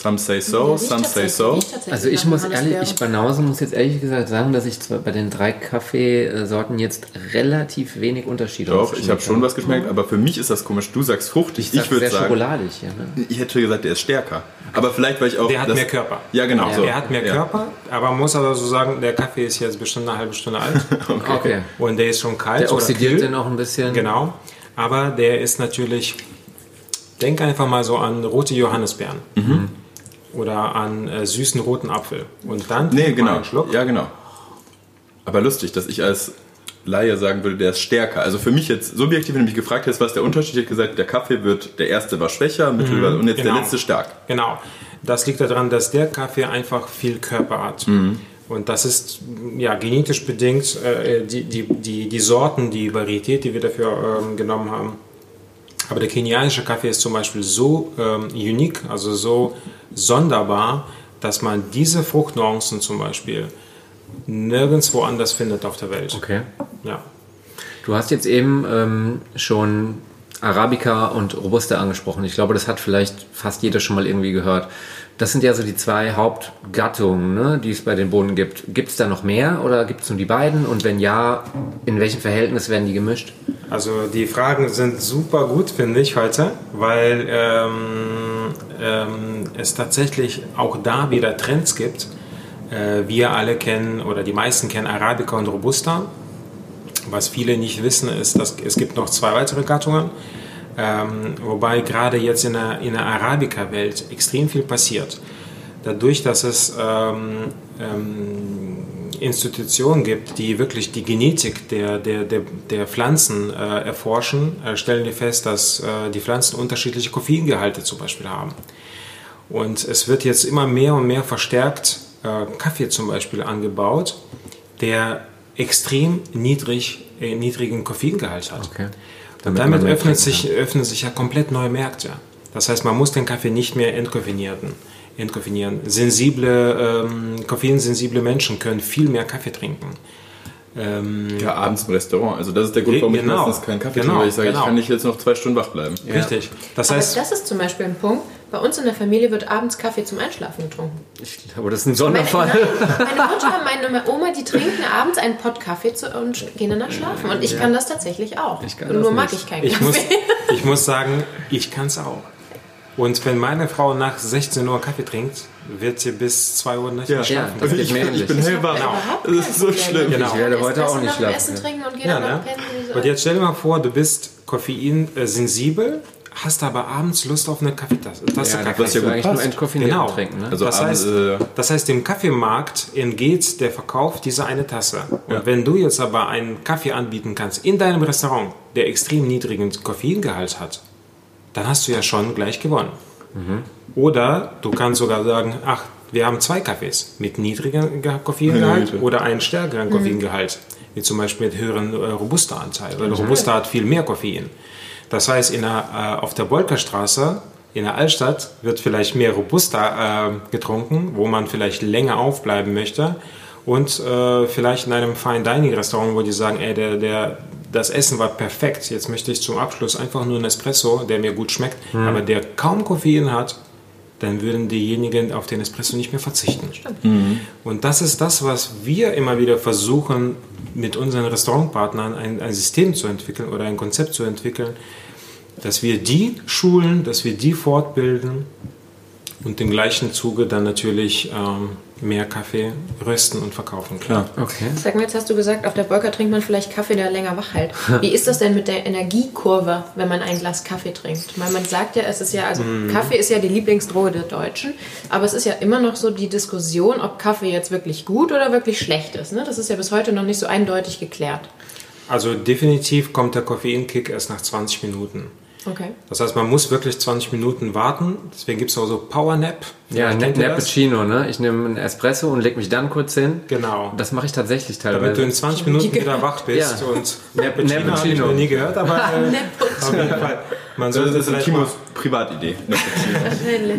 Some say so, some say so. Also ich muss ehrlich, ich Banause muss jetzt ehrlich gesagt sagen, dass ich zwar bei den drei Kaffeesorten jetzt relativ wenig Unterschiede Doch, ich habe schon was Mhm. geschmeckt, aber für mich ist das komisch. Du sagst fruchtig, Ich, ich, würde sehr sagen, schokoladig. Ja, ne? ich hätte gesagt, der ist stärker. Aber vielleicht, weil ich auch... Der hat das- mehr Körper. Ja, genau. so. Er hat mehr ja. Körper, aber man muss aber so sagen, der Kaffee ist jetzt bestimmt eine halbe Stunde alt Okay. und der ist schon kalt Der oder oxidiert kühl. den auch ein bisschen. Genau, aber der ist natürlich, denk einfach mal so an rote Johannisbeeren Mhm. Oder an äh, süßen roten Apfel und dann Nee, genau. einen Schluck. Ja, genau. Aber lustig, dass ich als Laie sagen würde, der ist stärker. Also für mich jetzt subjektiv, wenn du mich gefragt hättest, was ist der Unterschied, hätte ich gesagt, der Kaffee wird, der erste war schwächer, mittel und jetzt genau. der letzte stark. Genau. Das liegt daran, dass der Kaffee einfach viel Körper hat. Mhm. Und das ist ja genetisch bedingt äh, die, die, die, die Sorten, die Varietät, die wir dafür ähm, genommen haben. Aber der kenianische Kaffee ist zum Beispiel so ähm, unique, also so sonderbar, dass man diese Fruchtnuancen zum Beispiel nirgendwo anders findet auf der Welt. Okay. Ja. Du hast jetzt eben ähm, schon Arabica und Robusta angesprochen. Ich glaube, das hat vielleicht fast jeder schon mal irgendwie gehört. Das sind ja so die zwei Hauptgattungen, ne, die es bei den Bohnen gibt. Gibt es da noch mehr oder gibt es nur die beiden? Und wenn ja, in welchem Verhältnis werden die gemischt? Also die Fragen sind super gut, finde ich heute, weil ähm, ähm, es tatsächlich auch da wieder Trends gibt. Äh, wir alle kennen oder die meisten kennen Arabica und Robusta. Was viele nicht wissen, ist, dass es gibt noch zwei weitere Gattungen. Ähm, wobei gerade jetzt in der, in der Arabica-Welt extrem viel passiert. Dadurch, dass es ähm, ähm, Institutionen gibt, die wirklich die Genetik der, der, der, der Pflanzen äh, erforschen, äh, stellen wir fest, dass äh, die Pflanzen unterschiedliche Koffeingehalte zum Beispiel haben. Und es wird jetzt immer mehr und mehr verstärkt äh, Kaffee zum Beispiel angebaut, der extrem niedrig, äh, niedrigen Koffeingehalt hat. Okay. Damit damit öffnet sich, öffnen sich ja komplett neue Märkte. Das heißt, man muss den Kaffee nicht mehr entkoffeinierten, entkoffinieren. Sensible, ähm, koffeinsensible Menschen können viel mehr Kaffee trinken. Ähm, Ja, abends im Restaurant. Also das ist der Grund, warum Genau. ich meistens keinen Kaffee Genau, trinke, weil ich sage, genau. ich kann nicht jetzt noch zwei Stunden wach bleiben. Richtig. Das Aber heißt, das ist zum Beispiel ein Punkt. Bei uns in der Familie wird abends Kaffee zum Einschlafen getrunken. Ich glaube, das ist ein Meine, Sonderfall. nein, meine Mutter, meine Oma, die trinken abends einen Pott Kaffee zu, und gehen danach schlafen. Und ich kann das tatsächlich auch. Ich kann und das nur mag ich keinen ich Kaffee. muss, ich muss sagen, ich kann es auch. Und wenn meine Frau nach 16 Uhr Kaffee trinkt, wird sie bis 2 Uhr nicht mehr Ja. schlafen. das geht ich, mir ich bin hellwach. Überhaupt Das ist so schlimm. Genau. Ich werde heute auch nicht schlafen. Essen trinken und gehe Ja, ne? pennen. Und jetzt stell dir mal vor, du bist koffeinsensibel, hast aber abends Lust auf eine Kaffeetasse. Tasse Ja, Kaffee. das ja eigentlich nur passt. entkoffiniert Genau. trinken. Ne? Also das, heißt, äh, das heißt, dem Kaffeemarkt entgeht der Verkauf dieser eine Tasse. Und wenn du jetzt aber einen Kaffee anbieten kannst in deinem Restaurant, der extrem niedrigen Koffeingehalt hat, dann hast du ja schon gleich gewonnen. Oder du kannst sogar sagen, ach, wir haben zwei Kaffees mit niedrigem Ge- Koffeingehalt Güte. oder einen stärkeren Koffeingehalt, wie zum Beispiel mit höheren äh, Robusta-Anteil, weil Robusta hat viel mehr Koffein. Das heißt, in der, äh, auf der Bolkerstraße, in der Altstadt, wird vielleicht mehr Robusta äh, getrunken, wo man vielleicht länger aufbleiben möchte. Und äh, vielleicht in einem Fine Dining Restaurant, wo die sagen, ey, der, der, das Essen war perfekt. Jetzt möchte ich zum Abschluss einfach nur einen Espresso, der mir gut schmeckt, aber der kaum Koffein hat, dann würden diejenigen auf den Espresso nicht mehr verzichten. Und das ist das, was wir immer wieder versuchen, mit unseren Restaurantpartnern ein, ein System zu entwickeln oder ein Konzept zu entwickeln, dass wir die schulen, dass wir die fortbilden und im gleichen Zuge dann natürlich ähm, mehr Kaffee rösten und verkaufen können. Okay. Sag mir, jetzt hast du gesagt, auf der Bolka trinkt man vielleicht Kaffee, der länger wach hält. Wie ist das denn mit der Energiekurve, wenn man ein Glas Kaffee trinkt? Weil man sagt ja, es ist ja, also Kaffee ist ja die Lieblingsdroge der Deutschen, aber es ist ja immer noch so die Diskussion, ob Kaffee jetzt wirklich gut oder wirklich schlecht ist. Ne? Das ist ja bis heute noch nicht so eindeutig geklärt. Also definitiv kommt der Koffeinkick erst nach 20 Minuten. Okay. Das heißt, man muss wirklich 20 Minuten warten. Deswegen gibt es auch so Power Nap. Ja, ne das. Cappuccino, ne? Ich nehme einen Espresso und leg mich dann kurz hin. Genau. Das mache ich tatsächlich teilweise. Damit du in 20 Minuten wieder wach bist. Ja. Und Nap- Neppuccino habe ich noch nie gehört, aber äh, auf jeden Fall. Man sollte das ist vielleicht mal... Timos Privatidee.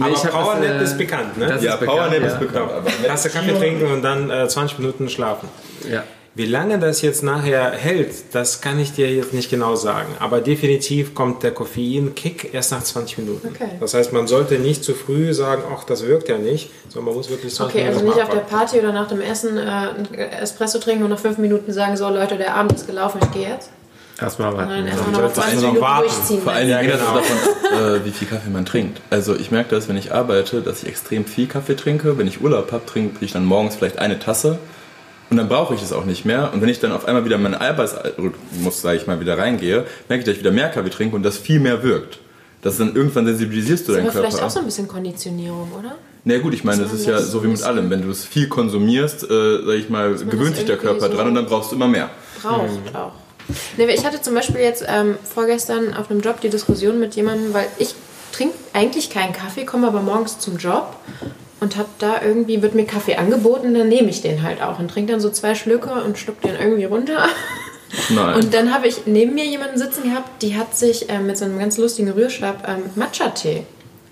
Aber ich Power das, Nap äh, ist bekannt, ne? das- ja, ist bekannt, Powernap ja. ist bekannt. Aber Tasse Kaffee trinken und dann äh, 20 Minuten schlafen. Ja. Wie lange das jetzt nachher hält, das kann ich dir jetzt nicht genau sagen. Aber definitiv kommt der Koffeinkick erst nach 20 Minuten. Okay. Das heißt, man sollte nicht zu früh sagen, ach, das wirkt ja nicht, sondern man muss wirklich 20 Okay, also Minuten nicht auf der. Party oder nach dem Essen äh, einen Espresso trinken und nach fünf Minuten sagen, so Leute, der Abend ist gelaufen, ich gehe jetzt. Erstmal warten. erstmal noch mal sollte 20 man noch Minuten warten. durchziehen. Vor allem Ja, genau. davon, äh, wie viel Kaffee man trinkt. Also ich merke das, wenn ich arbeite, dass ich extrem viel Kaffee trinke. Wenn ich Urlaub habe, trinke ich dann morgens vielleicht eine Tasse und dann brauche ich es auch nicht mehr. Und wenn ich dann auf einmal wieder in meinen Arbeitsrhythmus, sage ich mal, wieder reingehe, merke ich, dass ich wieder mehr Kaffee trinke und das viel mehr wirkt. Das ist dann irgendwann sensibilisierst du Das ist deinen aber vielleicht Körper. auch so ein bisschen Konditionierung, oder? Na gut, ich meine, das ist ja das so wie mit allem. Wenn du es viel konsumierst, äh, sag ich mal, gewöhnt das sich der Körper so- dran und dann brauchst du immer mehr. Braucht auch. Nee, ich hatte zum Beispiel jetzt ähm, vorgestern auf einem Job die Diskussion mit jemandem, weil ich trinke eigentlich keinen Kaffee, komme aber morgens zum Job und habe da irgendwie, wird mir Kaffee angeboten, dann nehme ich den halt auch und trinke dann so zwei Schlücke und schluck den irgendwie runter. Nein. Und dann habe ich neben mir jemanden sitzen gehabt, die hat sich ähm, mit so einem ganz lustigen Rührstab ähm, Matcha-Tee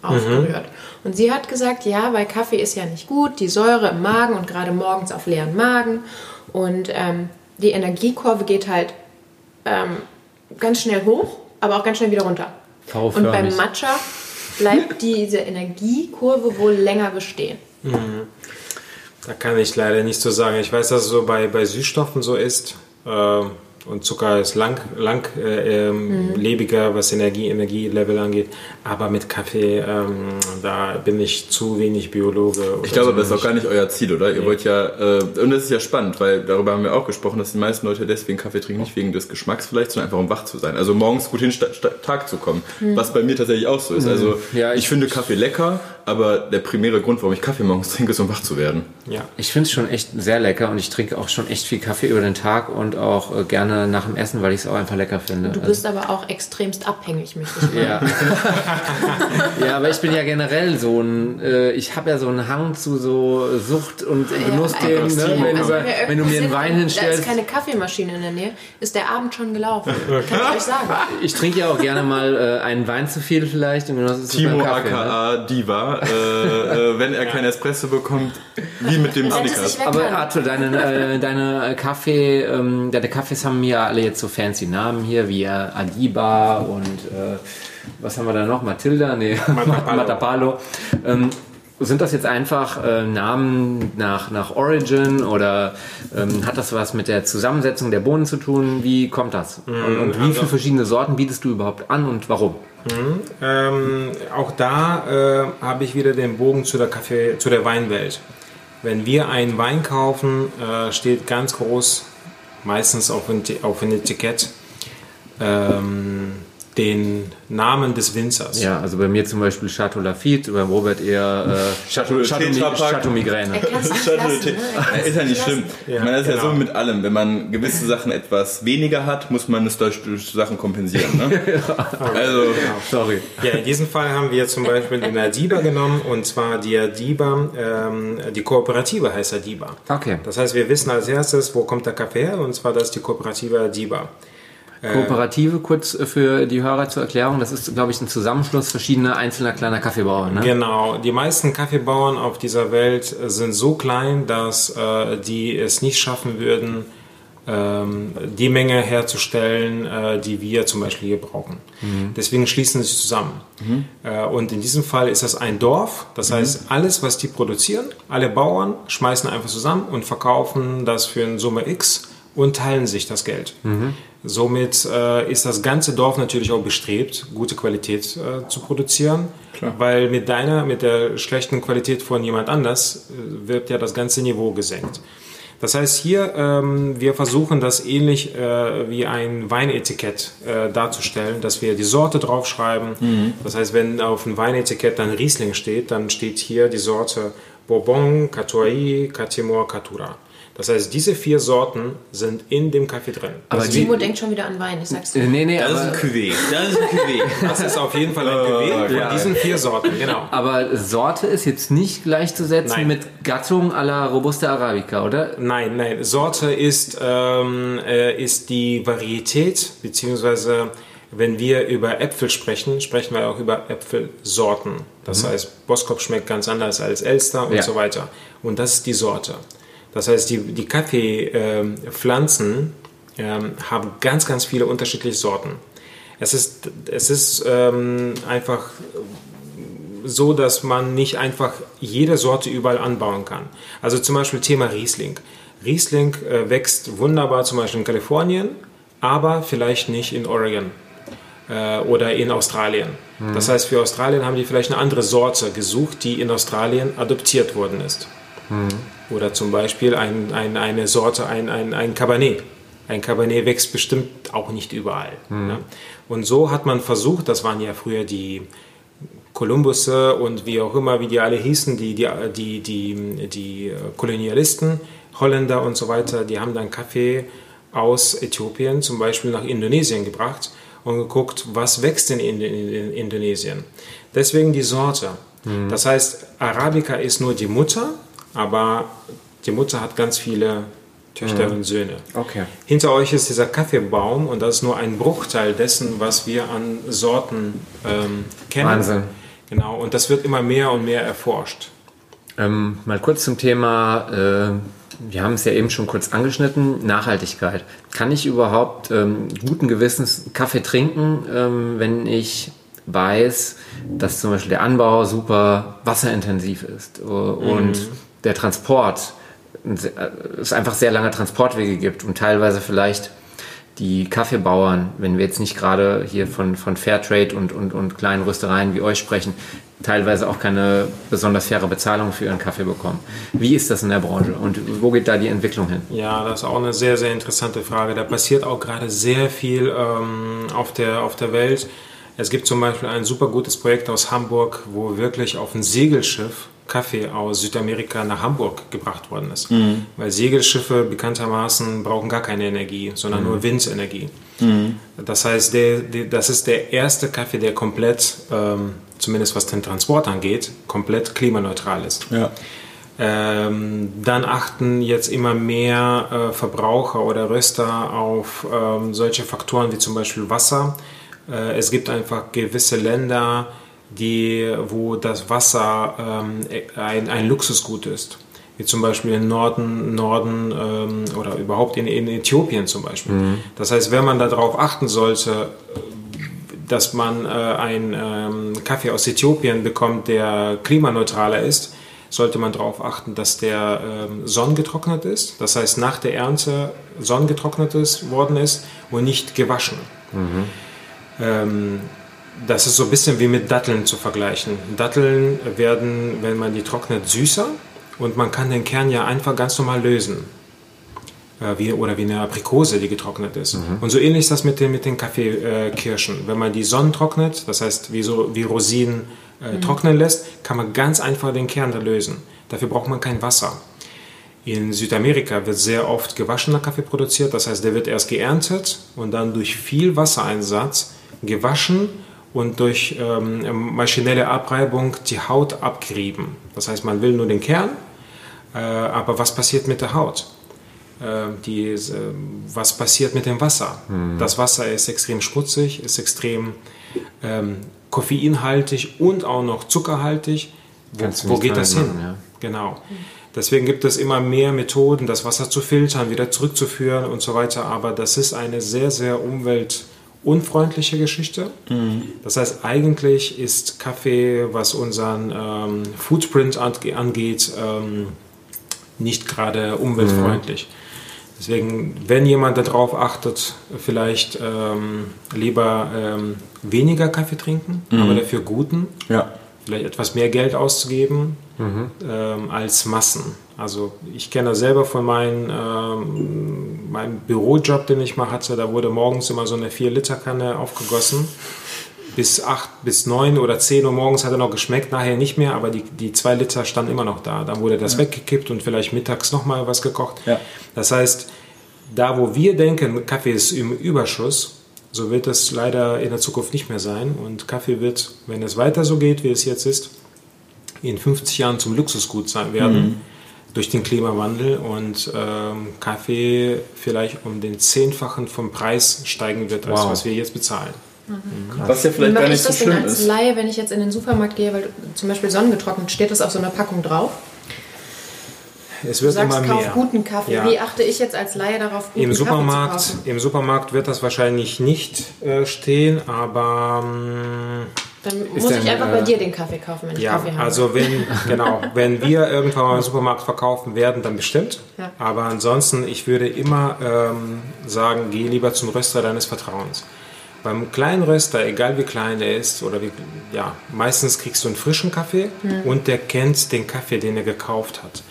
aufgerührt. Und sie hat gesagt, ja, weil Kaffee ist ja nicht gut, die Säure im Magen und gerade morgens auf leeren Magen. Und ähm, die Energiekurve geht halt ähm, ganz schnell hoch, aber auch ganz schnell wieder runter. Und beim. Matcha bleibt diese Energiekurve wohl länger bestehen. Da kann ich leider nicht so sagen. Ich weiß, dass es so bei, bei Süßstoffen so ist. Äh, und Zucker ist lang, lang äh, ähm, lebiger, was Energie, Energielevel angeht. Aber mit Kaffee, ähm, da bin ich zu wenig Biologe. Ich glaube, so das ist auch gar nicht euer Ziel, oder? Ihr wollt ja, äh, und das ist ja spannend, weil darüber haben wir auch gesprochen, dass die meisten Leute deswegen Kaffee trinken, nicht wegen des Geschmacks vielleicht, sondern einfach um wach zu sein. Also morgens gut hin Tag zu kommen. Was bei mir tatsächlich auch so ist. Also Ja, ich, ich- finde Kaffee lecker, aber der primäre Grund, warum ich Kaffee morgens trinke, ist, um wach zu werden. Ja. Ich finde es schon echt sehr lecker und ich trinke auch schon echt viel Kaffee über den Tag und auch äh, gerne nach dem Essen, weil ich es auch einfach lecker finde. Du bist aber auch extremst abhängig, möchte ich mal. Ja. ja, aber ich bin ja generell so ein, äh, ich habe ja so einen Hang zu so Sucht und Genussthemen. Ja, ne? also wenn, du, wir wenn du mir einen Wein Da hinstellst. ist keine Kaffeemaschine in der Nähe, ist der Abend schon gelaufen. Kann ich euch sagen. Ich trinke ja auch gerne mal äh, einen Wein zu viel vielleicht. Und Timo beim Kaffee, ne? aka Äh, äh, wenn er keinen Espresso bekommt, wie mit dem Snickers. Aber. Arthur, deine, äh, deine Kaffee, ähm, deine Kaffees haben ja alle jetzt so fancy Namen hier, wie äh, Adiba und äh, was haben wir da noch? Matilda? Nee, Matapalo. Matapalo. Ähm, sind das jetzt einfach äh, Namen nach, nach Origin oder ähm, hat das was mit der Zusammensetzung der Bohnen zu tun? Wie kommt das? Und, und wie also- viele verschiedene Sorten bietest du überhaupt an und warum? Ähm, auch da äh, habe ich wieder den Bogen zu der Kaffee, zu der Weinwelt. Wenn wir einen Wein kaufen, äh, steht ganz groß, meistens auf ein Etikett, ähm, den Namen des Winzers. Ja, also bei mir zum Beispiel Chateau Lafitte, beim Robert eher äh, Chateau, Chateau. Chateau Migräne. Ne? Ja, ist ja nicht lassen. schlimm. Ja, ich meine, das ist ja genau. so mit allem. Wenn man gewisse Sachen etwas weniger hat, muss man es durch, durch Sachen kompensieren. Ne? Also, Sorry. Ja, in diesem Fall haben wir zum Beispiel den Adiba genommen und zwar die Adiba, ähm, die Kooperative heißt Adiba. Okay. Das heißt, wir wissen als erstes, wo kommt der Kaffee her und zwar das ist die Kooperative Adiba. Kooperative, kurz äh, für die Hörer zur Erklärung, das ist, glaube ich, ein Zusammenschluss verschiedener einzelner kleiner Kaffeebauern. Ne? Genau, die meisten Kaffeebauern auf dieser Welt sind so klein, dass äh, die es nicht schaffen würden, ähm, die Menge herzustellen, äh, die wir zum Beispiel hier brauchen. Deswegen schließen sie sich zusammen. Äh, und in diesem Fall ist das ein Dorf, das heißt, alles, was die produzieren, alle Bauern schmeißen einfach zusammen und verkaufen das für eine Summe X und teilen sich das Geld. Somit äh, ist das ganze Dorf natürlich auch bestrebt, gute Qualität äh, zu produzieren, Klar. weil mit deiner, mit der schlechten Qualität von jemand anders äh, wird ja das ganze Niveau gesenkt. Das heißt, hier, ähm, wir versuchen das ähnlich äh, wie ein Weinetikett äh, darzustellen, dass wir die Sorte draufschreiben. Das heißt, wenn auf dem Weinetikett dann Riesling steht, dann steht hier die Sorte Bourbon, Catoai, Catimor, Catura. Das heißt, diese vier Sorten sind in dem Kaffee drin. Aber die- Timo denkt schon wieder an Wein, ich sag's dir. Äh, Nee, nee, Das ist ein Cuvée. Das ist ein Cuvée. das ist auf jeden Fall ein Gewinn von ja. diesen vier Sorten, genau. aber Sorte ist jetzt nicht gleichzusetzen Nein. mit Gattung à la Robusta Arabica, oder? Nein, nein. Sorte ist, ähm, äh, ist die Varietät, beziehungsweise wenn wir über Äpfel sprechen, sprechen wir auch über Äpfelsorten. Das heißt, Boskop schmeckt ganz anders als Elster und Ja. so weiter. Und das ist die Sorte. Das heißt, die, die Kaffeepflanzen ähm, haben ganz, ganz viele unterschiedliche Sorten. Es ist, es ist ähm, einfach so, dass man nicht einfach jede Sorte überall anbauen kann. Also zum Beispiel Thema Riesling. Riesling äh, wächst wunderbar zum Beispiel in Kalifornien, aber vielleicht nicht in Oregon äh, oder in Australien. Das heißt, für Australien haben die vielleicht eine andere Sorte gesucht, die in Australien adoptiert worden ist. Oder zum Beispiel ein, ein, eine Sorte, ein, ein, ein Cabernet. Ein Cabernet wächst bestimmt auch nicht überall. Ne? Und so hat man versucht, das waren ja früher die Kolumbusse und wie auch immer, wie die alle hießen, die, die, die, die, die Kolonialisten, Holländer und so weiter, die haben dann Kaffee aus Äthiopien zum Beispiel nach Indonesien gebracht und geguckt, was wächst denn in, in, in Indonesien. Deswegen die Sorte. Das heißt, Arabica ist nur die Mutter, aber die Mutter hat ganz viele Töchter und Söhne. Okay. Hinter euch ist dieser Kaffeebaum und das ist nur ein Bruchteil dessen, was wir an Sorten ähm, kennen. Wahnsinn. Genau, und das wird immer mehr und mehr erforscht. Ähm, mal kurz zum Thema, äh, wir haben es ja eben schon kurz angeschnitten, Nachhaltigkeit. Kann ich überhaupt ähm, guten Gewissens Kaffee trinken, ähm, wenn ich weiß, dass zum Beispiel der Anbau super wasserintensiv ist äh, und der Transport äh, es einfach sehr lange Transportwege gibt und teilweise vielleicht die Kaffeebauern, wenn wir jetzt nicht gerade hier von, von Fairtrade und, und, und kleinen Röstereien wie euch sprechen, teilweise auch keine besonders faire Bezahlung für ihren Kaffee bekommen. Wie ist das in der Branche und wo geht da die Entwicklung hin? Ja, das ist auch eine sehr, sehr interessante Frage. Da passiert auch gerade sehr viel ähm, auf, der, auf der Welt. Es gibt zum Beispiel ein super gutes Projekt aus Hamburg, wo wirklich auf ein Segelschiff Kaffee aus Südamerika nach Hamburg gebracht worden ist. Weil Segelschiffe bekanntermaßen brauchen gar keine Energie, sondern nur Windenergie. Das heißt, der, der, das ist der erste Kaffee, der komplett, ähm, zumindest was den Transport angeht, komplett klimaneutral ist. Ja. Ähm, dann achten jetzt immer mehr äh, Verbraucher oder Röster auf ähm, solche Faktoren wie zum Beispiel Wasser. Äh, es gibt einfach gewisse Länder, die, wo das Wasser ähm, ein, ein Luxusgut ist. Wie zum Beispiel im Norden, Norden ähm, oder überhaupt in, in Äthiopien zum Beispiel. Das heißt, wenn man darauf achten sollte, dass man äh, einen ähm, Kaffee aus Äthiopien bekommt, der klimaneutraler ist, sollte man darauf achten, dass der ähm, sonnengetrocknet ist. Das heißt, nach der Ernte sonnengetrocknet ist, worden ist und nicht gewaschen. Ähm, das ist so ein bisschen wie mit Datteln zu vergleichen. Datteln werden, wenn man die trocknet, süßer und man kann den Kern ja einfach ganz normal lösen. Äh, wie, oder wie eine Aprikose, die getrocknet ist. Und so ähnlich ist das mit den, mit den Kaffeekirschen. Wenn man die Sonnen trocknet, das heißt wie, so, wie Rosinen äh, trocknen lässt, kann man ganz einfach den Kern da lösen. Dafür braucht man kein Wasser. In Südamerika wird sehr oft gewaschener Kaffee produziert, das heißt, der wird erst geerntet und dann durch viel Wassereinsatz gewaschen und durch ähm, maschinelle Abreibung die Haut abgerieben. Das heißt, man will nur den Kern, äh, aber was passiert mit der Haut? Äh, die, äh, was passiert mit dem Wasser? Das Wasser ist extrem schmutzig, ist extrem ähm, koffeinhaltig und auch noch zuckerhaltig. Wo, wo geht das hin? machen, ja. Genau. Deswegen gibt es immer mehr Methoden, das Wasser zu filtern, wieder zurückzuführen und so weiter. Aber das ist eine sehr, sehr umweltunfreundliche Geschichte. Das heißt, eigentlich ist Kaffee, was unseren ähm, Footprint ange- angeht, ähm, nicht gerade umweltfreundlich. Deswegen, wenn jemand darauf achtet, vielleicht ähm, lieber ähm, weniger Kaffee trinken, aber dafür guten, Ja. vielleicht etwas mehr Geld auszugeben ähm, als Massen. Also ich kenne das selber von meinem, ähm, meinem Bürojob, den ich mal hatte. Da wurde morgens immer so eine 4-Liter-Kanne aufgegossen. Bis 8, bis 9 oder 10 Uhr morgens hat er noch geschmeckt, nachher nicht mehr, aber die, die 2 Liter standen immer noch da. Dann wurde das weggekippt und vielleicht mittags nochmal was gekocht. Ja. Das heißt, da wo wir denken, Kaffee ist im Überschuss, so wird es leider in der Zukunft nicht mehr sein. Und Kaffee wird, wenn es weiter so geht, wie es jetzt ist, in 50 Jahren zum Luxusgut sein werden durch den Klimawandel und ähm, Kaffee vielleicht um den Zehnfachen vom Preis steigen wird, als Wow. was wir jetzt bezahlen. Was ja Wie vielleicht mache gar ich nicht so schlimm als ist. Laie, wenn ich jetzt in den Supermarkt gehe, weil du, zum Beispiel sonnengetrocknet, steht das auf so einer Packung drauf? Es Du wird sagst, immer kauf mehr. guten Kaffee. Ja. Wie achte ich jetzt als Laie darauf, guten Im Kaffee Supermarkt, zu kaufen? Im Supermarkt wird das wahrscheinlich nicht äh, stehen, aber ähm, Dann muss denn, ich einfach äh, bei dir den Kaffee kaufen, wenn ich Ja, Kaffee habe. also wenn, genau, wenn wir irgendwann mal im Supermarkt verkaufen werden, dann bestimmt. Ja. Aber ansonsten, ich würde immer ähm, sagen, geh lieber zum Röster deines Vertrauens. Beim kleinen Röster, egal wie klein er ist, oder wie, ja, meistens kriegst du einen frischen Kaffee und der kennt den Kaffee, den er gekauft hat.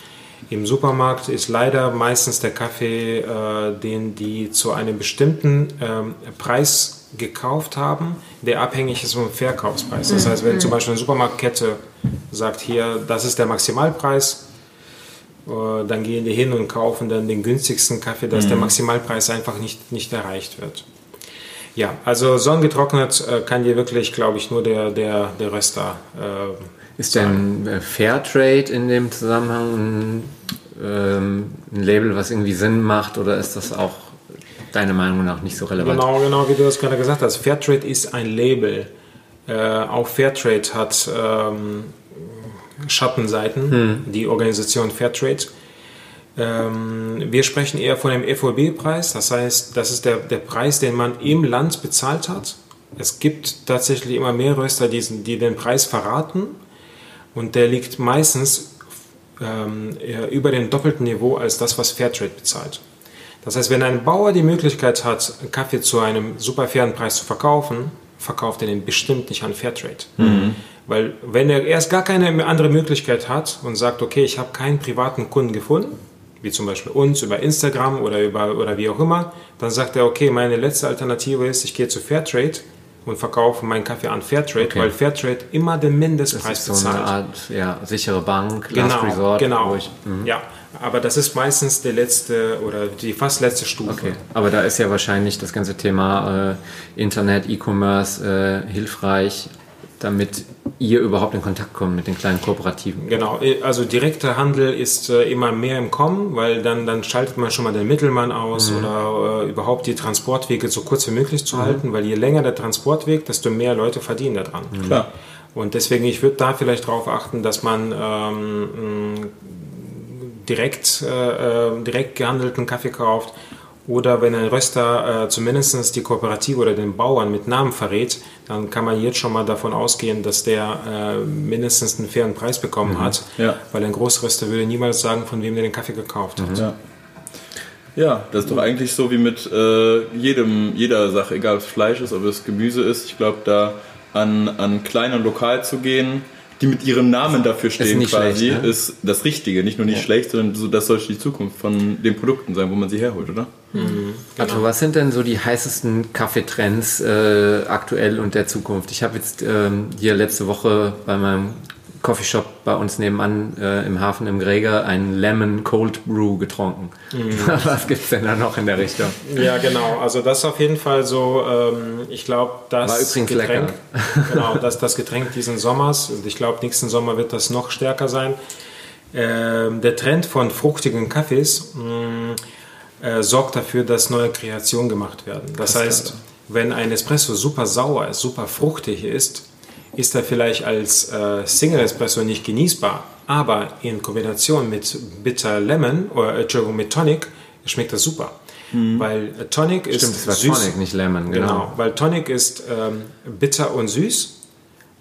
Im Supermarkt ist leider meistens der Kaffee, äh, den die zu einem bestimmten ähm, Preis gekauft haben, der abhängig ist vom Verkaufspreis. Das heißt, wenn zum Beispiel eine Supermarktkette sagt, hier, das ist der Maximalpreis, äh, dann gehen die hin und kaufen dann den günstigsten Kaffee, dass der Maximalpreis einfach nicht, nicht erreicht wird. Ja, also sonnengetrocknet äh, kann dir wirklich, glaube ich, nur der, der, der Röster äh, Ist denn äh, Fairtrade in dem Zusammenhang ein, ähm, ein Label, was irgendwie Sinn macht oder ist das auch deiner Meinung nach nicht so relevant? Genau, genau, wie du das gerade gesagt hast. Fairtrade ist ein Label. Äh, auch Fairtrade hat ähm, Schattenseiten, die Organisation Fairtrade. Ähm, wir sprechen eher von dem FOB-Preis, das heißt, das ist der, der Preis, den man im Land bezahlt hat. Es gibt tatsächlich immer mehr Röster, die, die den Preis verraten und der liegt meistens ähm, über dem doppelten Niveau als das, was Fairtrade bezahlt. Das heißt, wenn ein Bauer die Möglichkeit hat, Kaffee zu einem super fairen Preis zu verkaufen, verkauft er den bestimmt nicht an Fairtrade. Weil wenn er erst gar keine andere Möglichkeit hat und sagt, okay, ich habe keinen privaten Kunden gefunden, wie zum Beispiel uns über Instagram oder, über, oder wie auch immer, dann sagt er, okay, meine letzte Alternative ist, ich gehe zu Fairtrade und verkaufe meinen Kaffee an Fairtrade, Okay. weil Fairtrade immer den Das Mindestpreis ist so eine bezahlt. Art ja, sichere Bank, Last Genau, Resort. genau. ich- mhm. Ja, aber das ist meistens die letzte oder die fast letzte Stufe. Okay, aber da ist ja wahrscheinlich das ganze Thema äh, Internet, E-Commerce äh, hilfreich, damit ihr überhaupt in Kontakt kommt mit den kleinen Kooperativen. Genau, also direkter Handel ist äh, immer mehr im Kommen, weil dann, dann schaltet man schon mal den Mittelmann aus oder äh, überhaupt die Transportwege so kurz wie möglich zu halten, weil je länger der Transportweg, desto mehr Leute verdienen daran. Klar. Und deswegen, ich würde da vielleicht darauf achten, dass man ähm, direkt, äh, äh, direkt gehandelten Kaffee kauft oder wenn ein Röster äh, zumindest die Kooperative oder den Bauern mit Namen verrät, dann kann man jetzt schon mal davon ausgehen, dass der äh, mindestens einen fairen Preis bekommen hat, Ja. weil ein Großröster würde niemals sagen, von wem der den Kaffee gekauft hat. Ja. Ja, das ist doch eigentlich so wie mit äh, jedem, jeder Sache, egal ob es Fleisch ist, ob es Gemüse ist. Ich glaube, da an, an klein und lokal zu gehen, die mit ihrem Namen dafür stehen nicht quasi, schlecht, ne? ist das Richtige. Nicht nur nicht schlecht, sondern so, das sollte die Zukunft von den Produkten sein, wo man sie herholt, oder? Also was sind denn so die heißesten Kaffeetrends äh, aktuell und der Zukunft? Ich habe jetzt ähm, hier letzte Woche bei meinem Coffeeshop bei uns nebenan äh, im Hafen im Gregor einen Lemon Cold Brew getrunken. Was gibt's denn da noch in der Richtung? Ja, genau. Also das ist auf jeden Fall so, ähm, ich glaube, das War übrigens Getränk, genau, das, das Getränk diesen Sommers, und ich glaube, nächsten Sommer wird das noch stärker sein. Ähm, der Trend von fruchtigen Kaffees mh, äh, sorgt dafür, dass neue Kreationen gemacht werden. Das heißt, wenn ein Espresso super sauer ist, super fruchtig ist, ist er vielleicht als äh, Single Espresso nicht genießbar, aber in Kombination mit Bitter Lemon oder Entschuldigung, mit Tonic schmeckt das super. Weil äh, Tonic ist Stimmt, das war süß. Tonic, nicht Lemon, genau. Genau, weil Tonic ist ähm, bitter und süß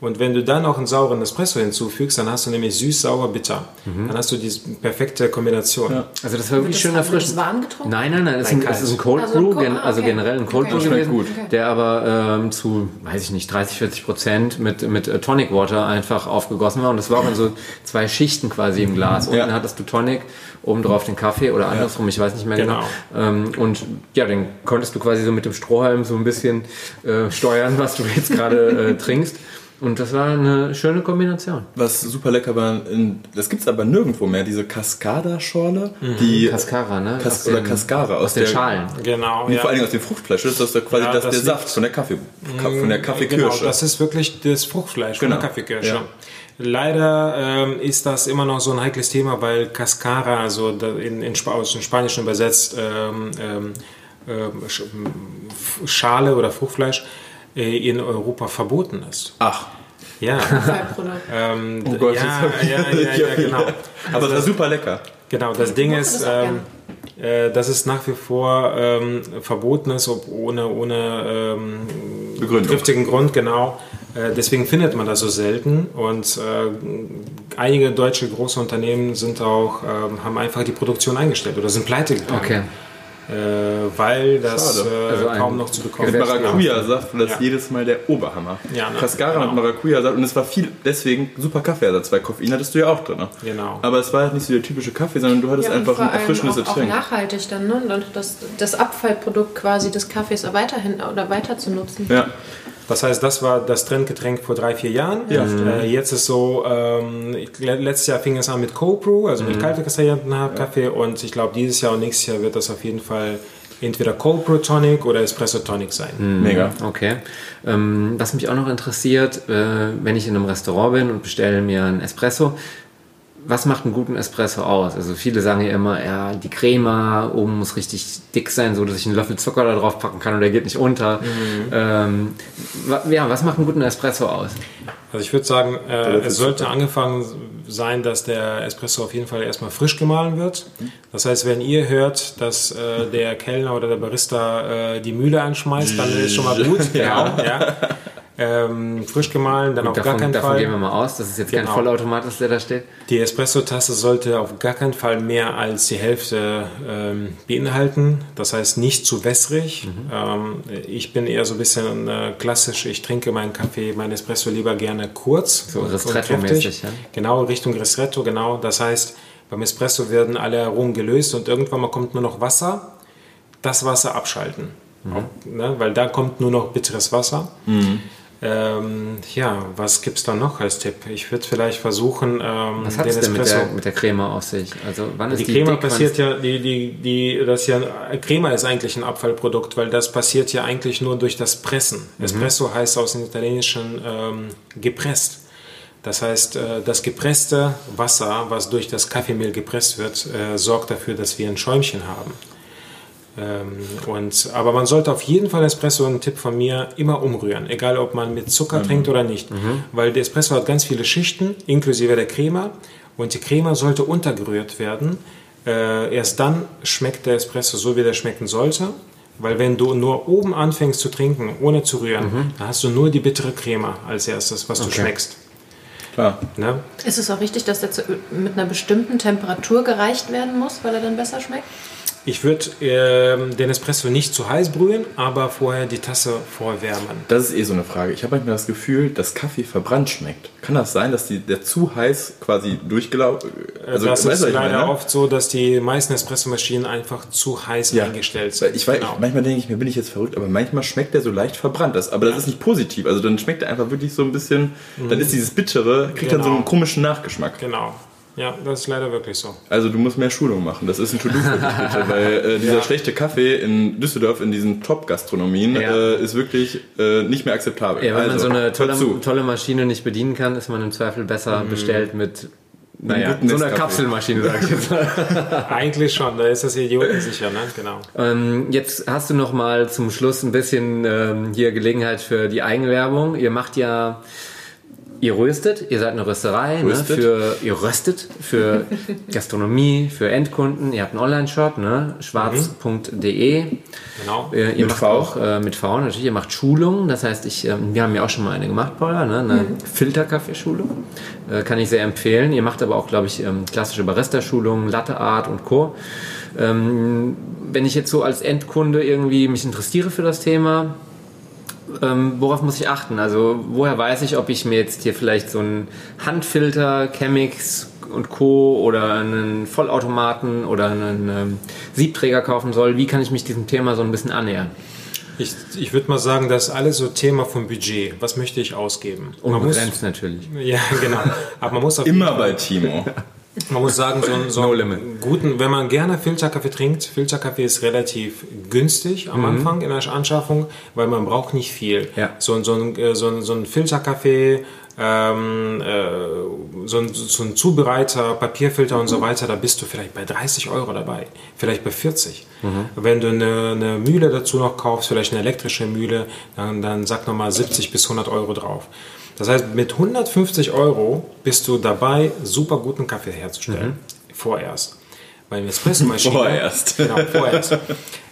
Und wenn du dann noch einen sauren Espresso hinzufügst, dann hast du nämlich süß, sauer, bitter. Mhm. Dann hast du diese perfekte Kombination. Also das war wirklich schön erfrischend. warm getrunken? Nein, nein, nein, es ist ist ein Cold Also ein Brew, Co- gen, ah, also okay. generell ein Cold Okay. Brew gewesen, gut. der aber ähm, zu, weiß ich nicht, 30, 40 Prozent mit, mit äh, Tonic Water einfach aufgegossen war. Und das war auch in so zwei Schichten quasi im Glas. Unten Ja. hattest du Tonic, oben drauf den Kaffee oder andersrum, ich weiß nicht mehr genau. Ähm, und ja, dann konntest du quasi so mit dem Strohhalm so ein bisschen äh, steuern, was du jetzt gerade äh, trinkst. Und das war eine schöne Kombination. Was super lecker war, in, das gibt's aber nirgendwo mehr, diese Cascada-Schorle, die Cascara, ne? Cas Aus oder den- Cascara aus, Aus den der, Schalen. Genau, ja. Vor allen Dingen aus dem Fruchtfleisch. Das ist quasi Ja, das, das der Saft von der Kaffee, von der Genau, Kaffeekirsche. das ist wirklich das Fruchtfleisch Genau. von der Kaffeekirsche. Ja. Leider ähm, ist das immer noch so ein heikles Thema, weil Cascara, also in, in Sp aus dem Spanischen übersetzt, ähm, ähm, ähm, Schale oder Fruchtfleisch äh, in Europa verboten ist. Ach, Ja. Ähm, oh Gott. ja, ja, ja, ja, genau. Aber es war super lecker. Genau, das Ding ist, das ähm, äh, dass es nach wie vor ähm, verboten ist, ob ohne, ohne ähm, triftigen Grund, genau. Äh, deswegen findet man das so selten und äh, einige deutsche große Unternehmen sind auch, ähm, haben einfach die Produktion eingestellt oder sind pleite gegangen. Okay. Äh, weil das äh, Also kaum noch zu bekommen Mit ist. Maracuja-Saft war das Ja. jedes Mal der Oberhammer. Ja, ne? Cascara Genau. mit Maracuja-Saft und es war viel, deswegen super Kaffeeersatz, weil Koffein hattest du ja auch drin. ne? Genau. Aber es war halt nicht so der typische Kaffee, sondern du hattest Ja, einfach ein erfrischendes auch, auch Getränk. nachhaltig dann, ne? Dann Das, das Abfallprodukt quasi des Kaffees weiterhin oder weiter zu nutzen. Ja. Das heißt, das war das Trendgetränk vor drei, vier Jahren. Äh, jetzt ist so, ähm, letztes Jahr fing es an mit Cold Brew, also mit kastrierten Kaffee und ich glaube, dieses Jahr und nächstes Jahr wird das auf jeden Fall entweder Cold Brew Tonic oder Espresso Tonic sein. Mega. Okay. Ähm, was mich auch noch interessiert, äh, wenn ich in einem Restaurant bin und bestelle mir einen Espresso, was macht einen guten Espresso aus? Also viele sagen ja immer, ja, die Crema oben muss richtig dick sein, so dass ich einen Löffel Zucker da drauf packen kann und der geht nicht unter. Ähm, wa- ja, was macht einen guten Espresso aus? Also ich würde sagen, äh, es sollte angefangen sein, dass der Espresso auf jeden Fall erstmal frisch gemahlen wird. Das heißt, wenn ihr hört, dass äh, der Kellner oder der Barista äh, die Mühle anschmeißt, dann ist schon mal gut. Genau, ja. Ähm, frisch gemahlen, dann auf gar Davon, keinen davon Fall. gehen wir mal aus, dass es jetzt kein Genau. Vollautomat ist, der da steht. Die Espresso-Tasse sollte auf gar keinen Fall mehr als die Hälfte ähm, beinhalten. Das heißt nicht zu wässrig. Ähm, ich bin eher so ein bisschen äh, klassisch. Ich trinke meinen Kaffee, meinen Espresso lieber gerne kurz. So und- und Ristretto-mäßig, ja? Genau, Richtung Ristretto, genau. Das heißt, beim Espresso werden alle Aromen gelöst und irgendwann mal kommt nur noch Wasser. Das Wasser abschalten. Auch, ne? Weil da kommt nur noch bitteres Wasser. Ähm, ja, was gibt es da noch als Tipp? Ich würde vielleicht versuchen, ähm, Was hat den es denn mit Espresso. der, mit der Crema auf sich? Also wann ist die die, Crema dick, passiert ist- ja, die, die, die, das ja, Crema ist eigentlich ein Abfallprodukt, weil das passiert ja eigentlich nur durch das Pressen. Mhm. Espresso heißt aus dem Italienischen ähm, gepresst. Das heißt, äh, das gepresste Wasser, was durch das Kaffeemehl gepresst wird, äh, sorgt dafür, dass wir ein Schäumchen haben. Ähm, und, aber man sollte auf jeden Fall Espresso, ein Tipp von mir, immer umrühren. Egal, ob man mit Zucker trinkt oder nicht. Weil der Espresso hat ganz viele Schichten, inklusive der Crema. Und die Crema sollte untergerührt werden. Äh, erst dann schmeckt der Espresso so, wie der schmecken sollte. Weil wenn du nur oben anfängst zu trinken, ohne zu rühren, dann hast du nur die bittere Crema als erstes, was du Okay. schmeckst. Klar. Ne? Ist es auch richtig, dass der zu, mit einer bestimmten Temperatur gereicht werden muss, weil er dann besser schmeckt? Ich würde ähm, den Espresso nicht zu heiß brühen, aber vorher die Tasse vorwärmen. Das ist eh so eine Frage. Ich habe manchmal das Gefühl, dass Kaffee verbrannt schmeckt. Kann das sein, dass die, der zu heiß quasi durchgelaufen Also das ist leider meine? oft so, dass die meisten Espressomaschinen einfach zu heiß Ja. eingestellt sind. Ich weiß, Genau. manchmal denke ich mir, bin ich jetzt verrückt, aber manchmal schmeckt der so leicht verbrannt. Das, aber das ist nicht positiv. Also dann schmeckt er einfach wirklich so ein bisschen, dann ist dieses Bittere, kriegt dann so Genau. einen komischen Nachgeschmack. genau. Ja, das ist leider wirklich so. Also du musst mehr Schulung machen. Das ist ein To-Do für dich bitte, weil äh, dieser Ja. schlechte Kaffee in Düsseldorf in diesen Top-Gastronomien Ja. äh, ist wirklich äh, nicht mehr akzeptabel. Ja, wenn man also, so eine hör tolle, tolle Maschine nicht bedienen kann, ist man im Zweifel besser bestellt mit naja, guten so einer. Kapselmaschine, sag ich jetzt mal. Eigentlich schon, da ist das idiotensicher, ne? Genau. Ähm, jetzt hast du noch mal zum Schluss ein bisschen ähm, hier Gelegenheit für die Eigenwerbung. Ihr macht ja Ihr röstet, ihr seid eine Rösterei, ne, für, ihr röstet für Gastronomie, für Endkunden. Ihr habt einen Online-Shop, ne, schwarz.de. Genau. Ihr, ihr Mit macht V. auch äh, mit V natürlich, ihr macht Schulungen. Das heißt, ich, ähm, wir haben ja auch schon mal eine gemacht, Paula, ne? eine Filterkaffeeschulung. Äh, kann ich sehr empfehlen. Ihr macht aber auch, glaube ich, ähm, klassische Barista-Schulungen, Latte Art und Co. Ähm, wenn ich jetzt so als Endkunde irgendwie mich interessiere für das Thema, ähm, worauf muss ich achten? Also woher weiß ich, ob ich mir jetzt hier vielleicht so einen Handfilter, Chemix und Co. oder einen Vollautomaten oder einen ähm, Siebträger kaufen soll? Wie kann ich mich diesem Thema so ein bisschen annähern? Ich, ich würde mal sagen, das ist alles so Thema vom Budget. Was möchte ich ausgeben? Man muss, Unbegrenzt natürlich. ja, genau. Aber man muss auf Immer bei Timo. Man muss sagen, so, einen- so No einen guten, wenn man gerne Filterkaffee trinkt, Filterkaffee ist relativ günstig am Anfang in der Anschaffung, weil man braucht nicht viel. Ja. So, ein- so, ein, äh, so, ein, so ein Filterkaffee, ähm, äh, so, ein, so ein Zubereiter, Papierfilter und so weiter, da bist du vielleicht bei 30 Euro dabei, vielleicht bei 40. Wenn du eine, eine Mühle dazu noch kaufst, vielleicht eine elektrische Mühle, dann, dann sag nochmal 70 bis 100 Euro drauf. Das heißt, mit 150 Euro bist du dabei, super guten Kaffee herzustellen. Vorerst. Beim Espressomaschine. Vorerst. Genau, vorerst.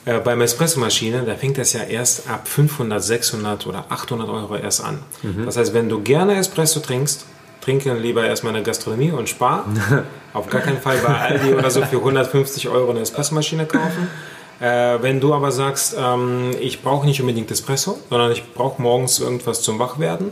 Äh, beim Espressomaschine, da fängt das ja erst ab 500, 600 oder 800 Euro erst an. Das heißt, wenn du gerne Espresso trinkst, trinke lieber erstmal eine Gastronomie und spar. Auf gar keinen Fall bei Aldi oder so für 150 Euro eine Espressomaschine kaufen. Äh, wenn du aber sagst, ähm, ich brauche nicht unbedingt Espresso, sondern ich brauche morgens irgendwas zum Wachwerden,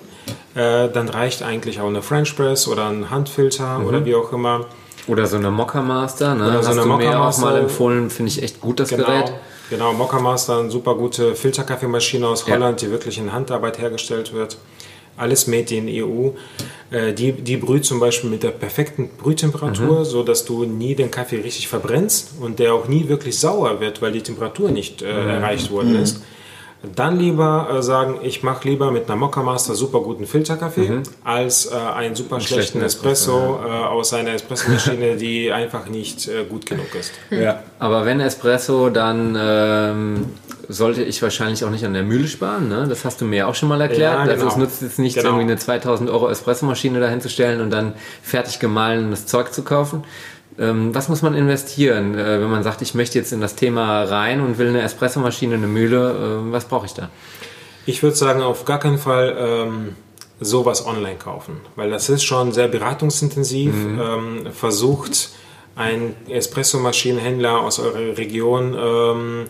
äh, dann reicht eigentlich auch eine French Press oder ein Handfilter oder wie auch immer. Oder so eine Mokka Master, ne? Oder so eine du mir Mokka auch mal empfohlen, finde ich echt gut, das Genau, Gerät. genau Mokka Master, eine super gute Filterkaffeemaschine aus Ja. Holland, die wirklich in Handarbeit hergestellt wird. Alles made in EU. Äh, Die, die brüht zum Beispiel mit der perfekten Brühtemperatur, Mhm. so dass du nie den Kaffee richtig verbrennst und der auch nie wirklich sauer wird, weil die Temperatur nicht äh, Mhm. erreicht worden ist. Dann lieber äh, sagen, ich mache lieber mit einer Mokka Master super guten Filterkaffee als äh, einen super schlechten schlechten Espresso äh, aus einer Espressomaschine, die einfach nicht äh, gut genug ist. Ja. Aber wenn Espresso, dann ähm, sollte ich wahrscheinlich auch nicht an der Mühle sparen. Ne? Das hast du mir auch schon mal erklärt. Ja, Also genau. es nutzt jetzt nicht Genau. irgendwie eine 2000 Euro Espressomaschine dahin zu stellen und dann fertig gemahlenes Zeug zu kaufen. Ähm, was muss man investieren, äh, wenn man sagt, ich möchte jetzt in das Thema rein und will eine Espressomaschine, eine Mühle? Äh, was brauche ich da? Ich würde sagen, auf gar keinen Fall ähm, sowas online kaufen, weil das ist schon sehr beratungsintensiv. Ähm, versucht einen Espressomaschinenhändler aus eurer Region ähm,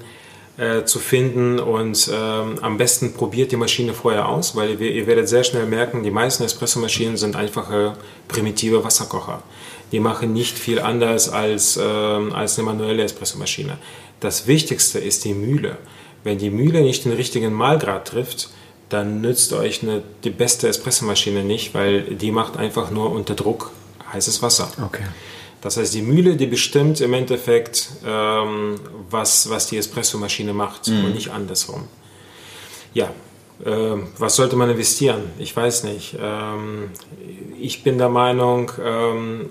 äh, zu finden und ähm, am besten probiert die Maschine vorher aus, weil ihr, ihr werdet sehr schnell merken, die meisten Espressomaschinen sind einfache primitive Wasserkocher. Die machen nicht viel anders als, ähm, als eine manuelle Espressomaschine. Das Wichtigste ist die Mühle. Wenn die Mühle nicht den richtigen Mahlgrad trifft, dann nützt euch eine, die beste Espressomaschine nicht, weil die macht einfach nur unter Druck heißes Wasser. Okay. Das heißt, die Mühle, die bestimmt im Endeffekt, ähm, was, was die Espressomaschine macht und nicht andersrum. Ja, ähm, was sollte man investieren? Ich weiß nicht. Ähm, ich bin der Meinung, ähm,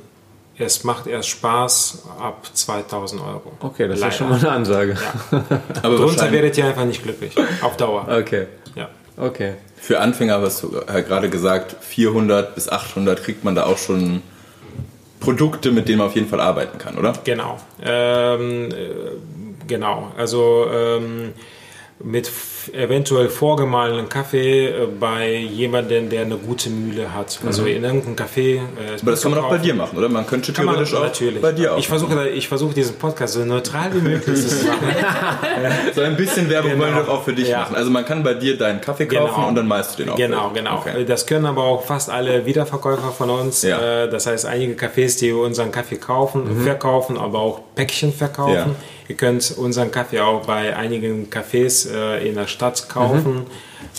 es macht erst Spaß ab 2000 Euro. Okay, das ist ja Leider. schon mal eine Ansage. Aber Drunter werdet ihr einfach nicht glücklich. Auf Dauer. Okay. Ja. Okay. für Anfänger, was du äh, gerade gesagt, 400 bis 800 kriegt man da auch schon Produkte, mit denen man auf jeden Fall arbeiten kann, oder? Genau. Ähm, äh, genau. Also ähm, mit eventuell vorgemahlenen Kaffee äh, bei jemandem, der eine gute Mühle hat. Also in irgendeinem Café. Äh, Aber das kann man auch bei dir machen, oder? Man könnte Kann man theoretisch auch natürlich. bei dir auch. Ich versuche, ich versuche diesen Podcast so neutral wie möglich zu machen. so ein bisschen Werbung Genau. wollen wir doch auch für dich Ja. machen. Also man kann bei dir deinen Kaffee kaufen Genau. und dann meist du den auch. Genau, genau. Okay. Das können aber auch fast alle Wiederverkäufer von uns. Ja. Äh, Das heißt, einige Cafés, die unseren Kaffee kaufen, verkaufen, aber auch Päckchen verkaufen. Ja. Ihr könnt unseren Kaffee auch bei einigen Cafés in der Stadt kaufen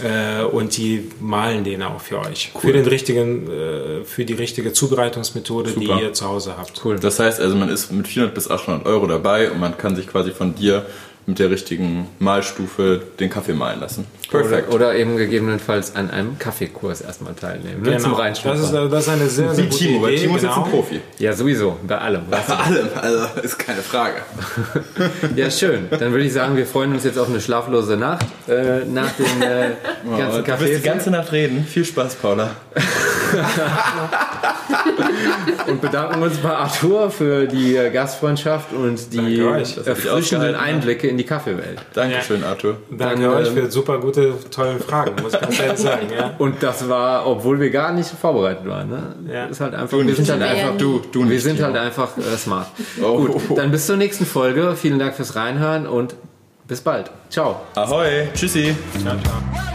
äh, und die malen den auch für euch. Für den richtigen, äh, für die richtige Zubereitungsmethode, Super. die ihr zu Hause habt. Cool. Das heißt also, man ist mit 400 bis 800 Euro dabei und man kann sich quasi von dir mit der richtigen Mahlstufe den Kaffee mahlen lassen. Perfekt. Oder, oder eben gegebenenfalls an einem Kaffeekurs erstmal teilnehmen. Ne? Zum Genau. Das Reinschnuppern. ist, das ist eine sehr, sehr Wie gute Timo, Idee. Timo ist jetzt genau. ein Profi. Ja, sowieso, bei allem. Bei allem, also ist keine Frage. Ja, schön. Dann würde ich sagen, wir freuen uns jetzt auf eine schlaflose Nacht äh, nach den äh, ganzen du wirst die ganze Nacht reden. Viel Spaß, Paula. und bedanken uns bei Arthur für die äh, Gastfreundschaft und die erfrischenden. Einblicke in die Kaffeewelt. Dankeschön, Arthur. Danke Dann, euch ähm, für super gute, tolle Fragen, muss ich ganz ehrlich sagen. Ja. Und das war, obwohl wir gar nicht vorbereitet waren. Ne? Ja. Ist halt einfach, Du wir sind halt ja einfach. Du, du wir nicht, sind halt einfach äh, smart. Oh. Gut, dann bis zur nächsten Folge. Vielen Dank fürs Reinhören und bis bald. Ciao. Ahoi, tschüssi. Ciao, ciao.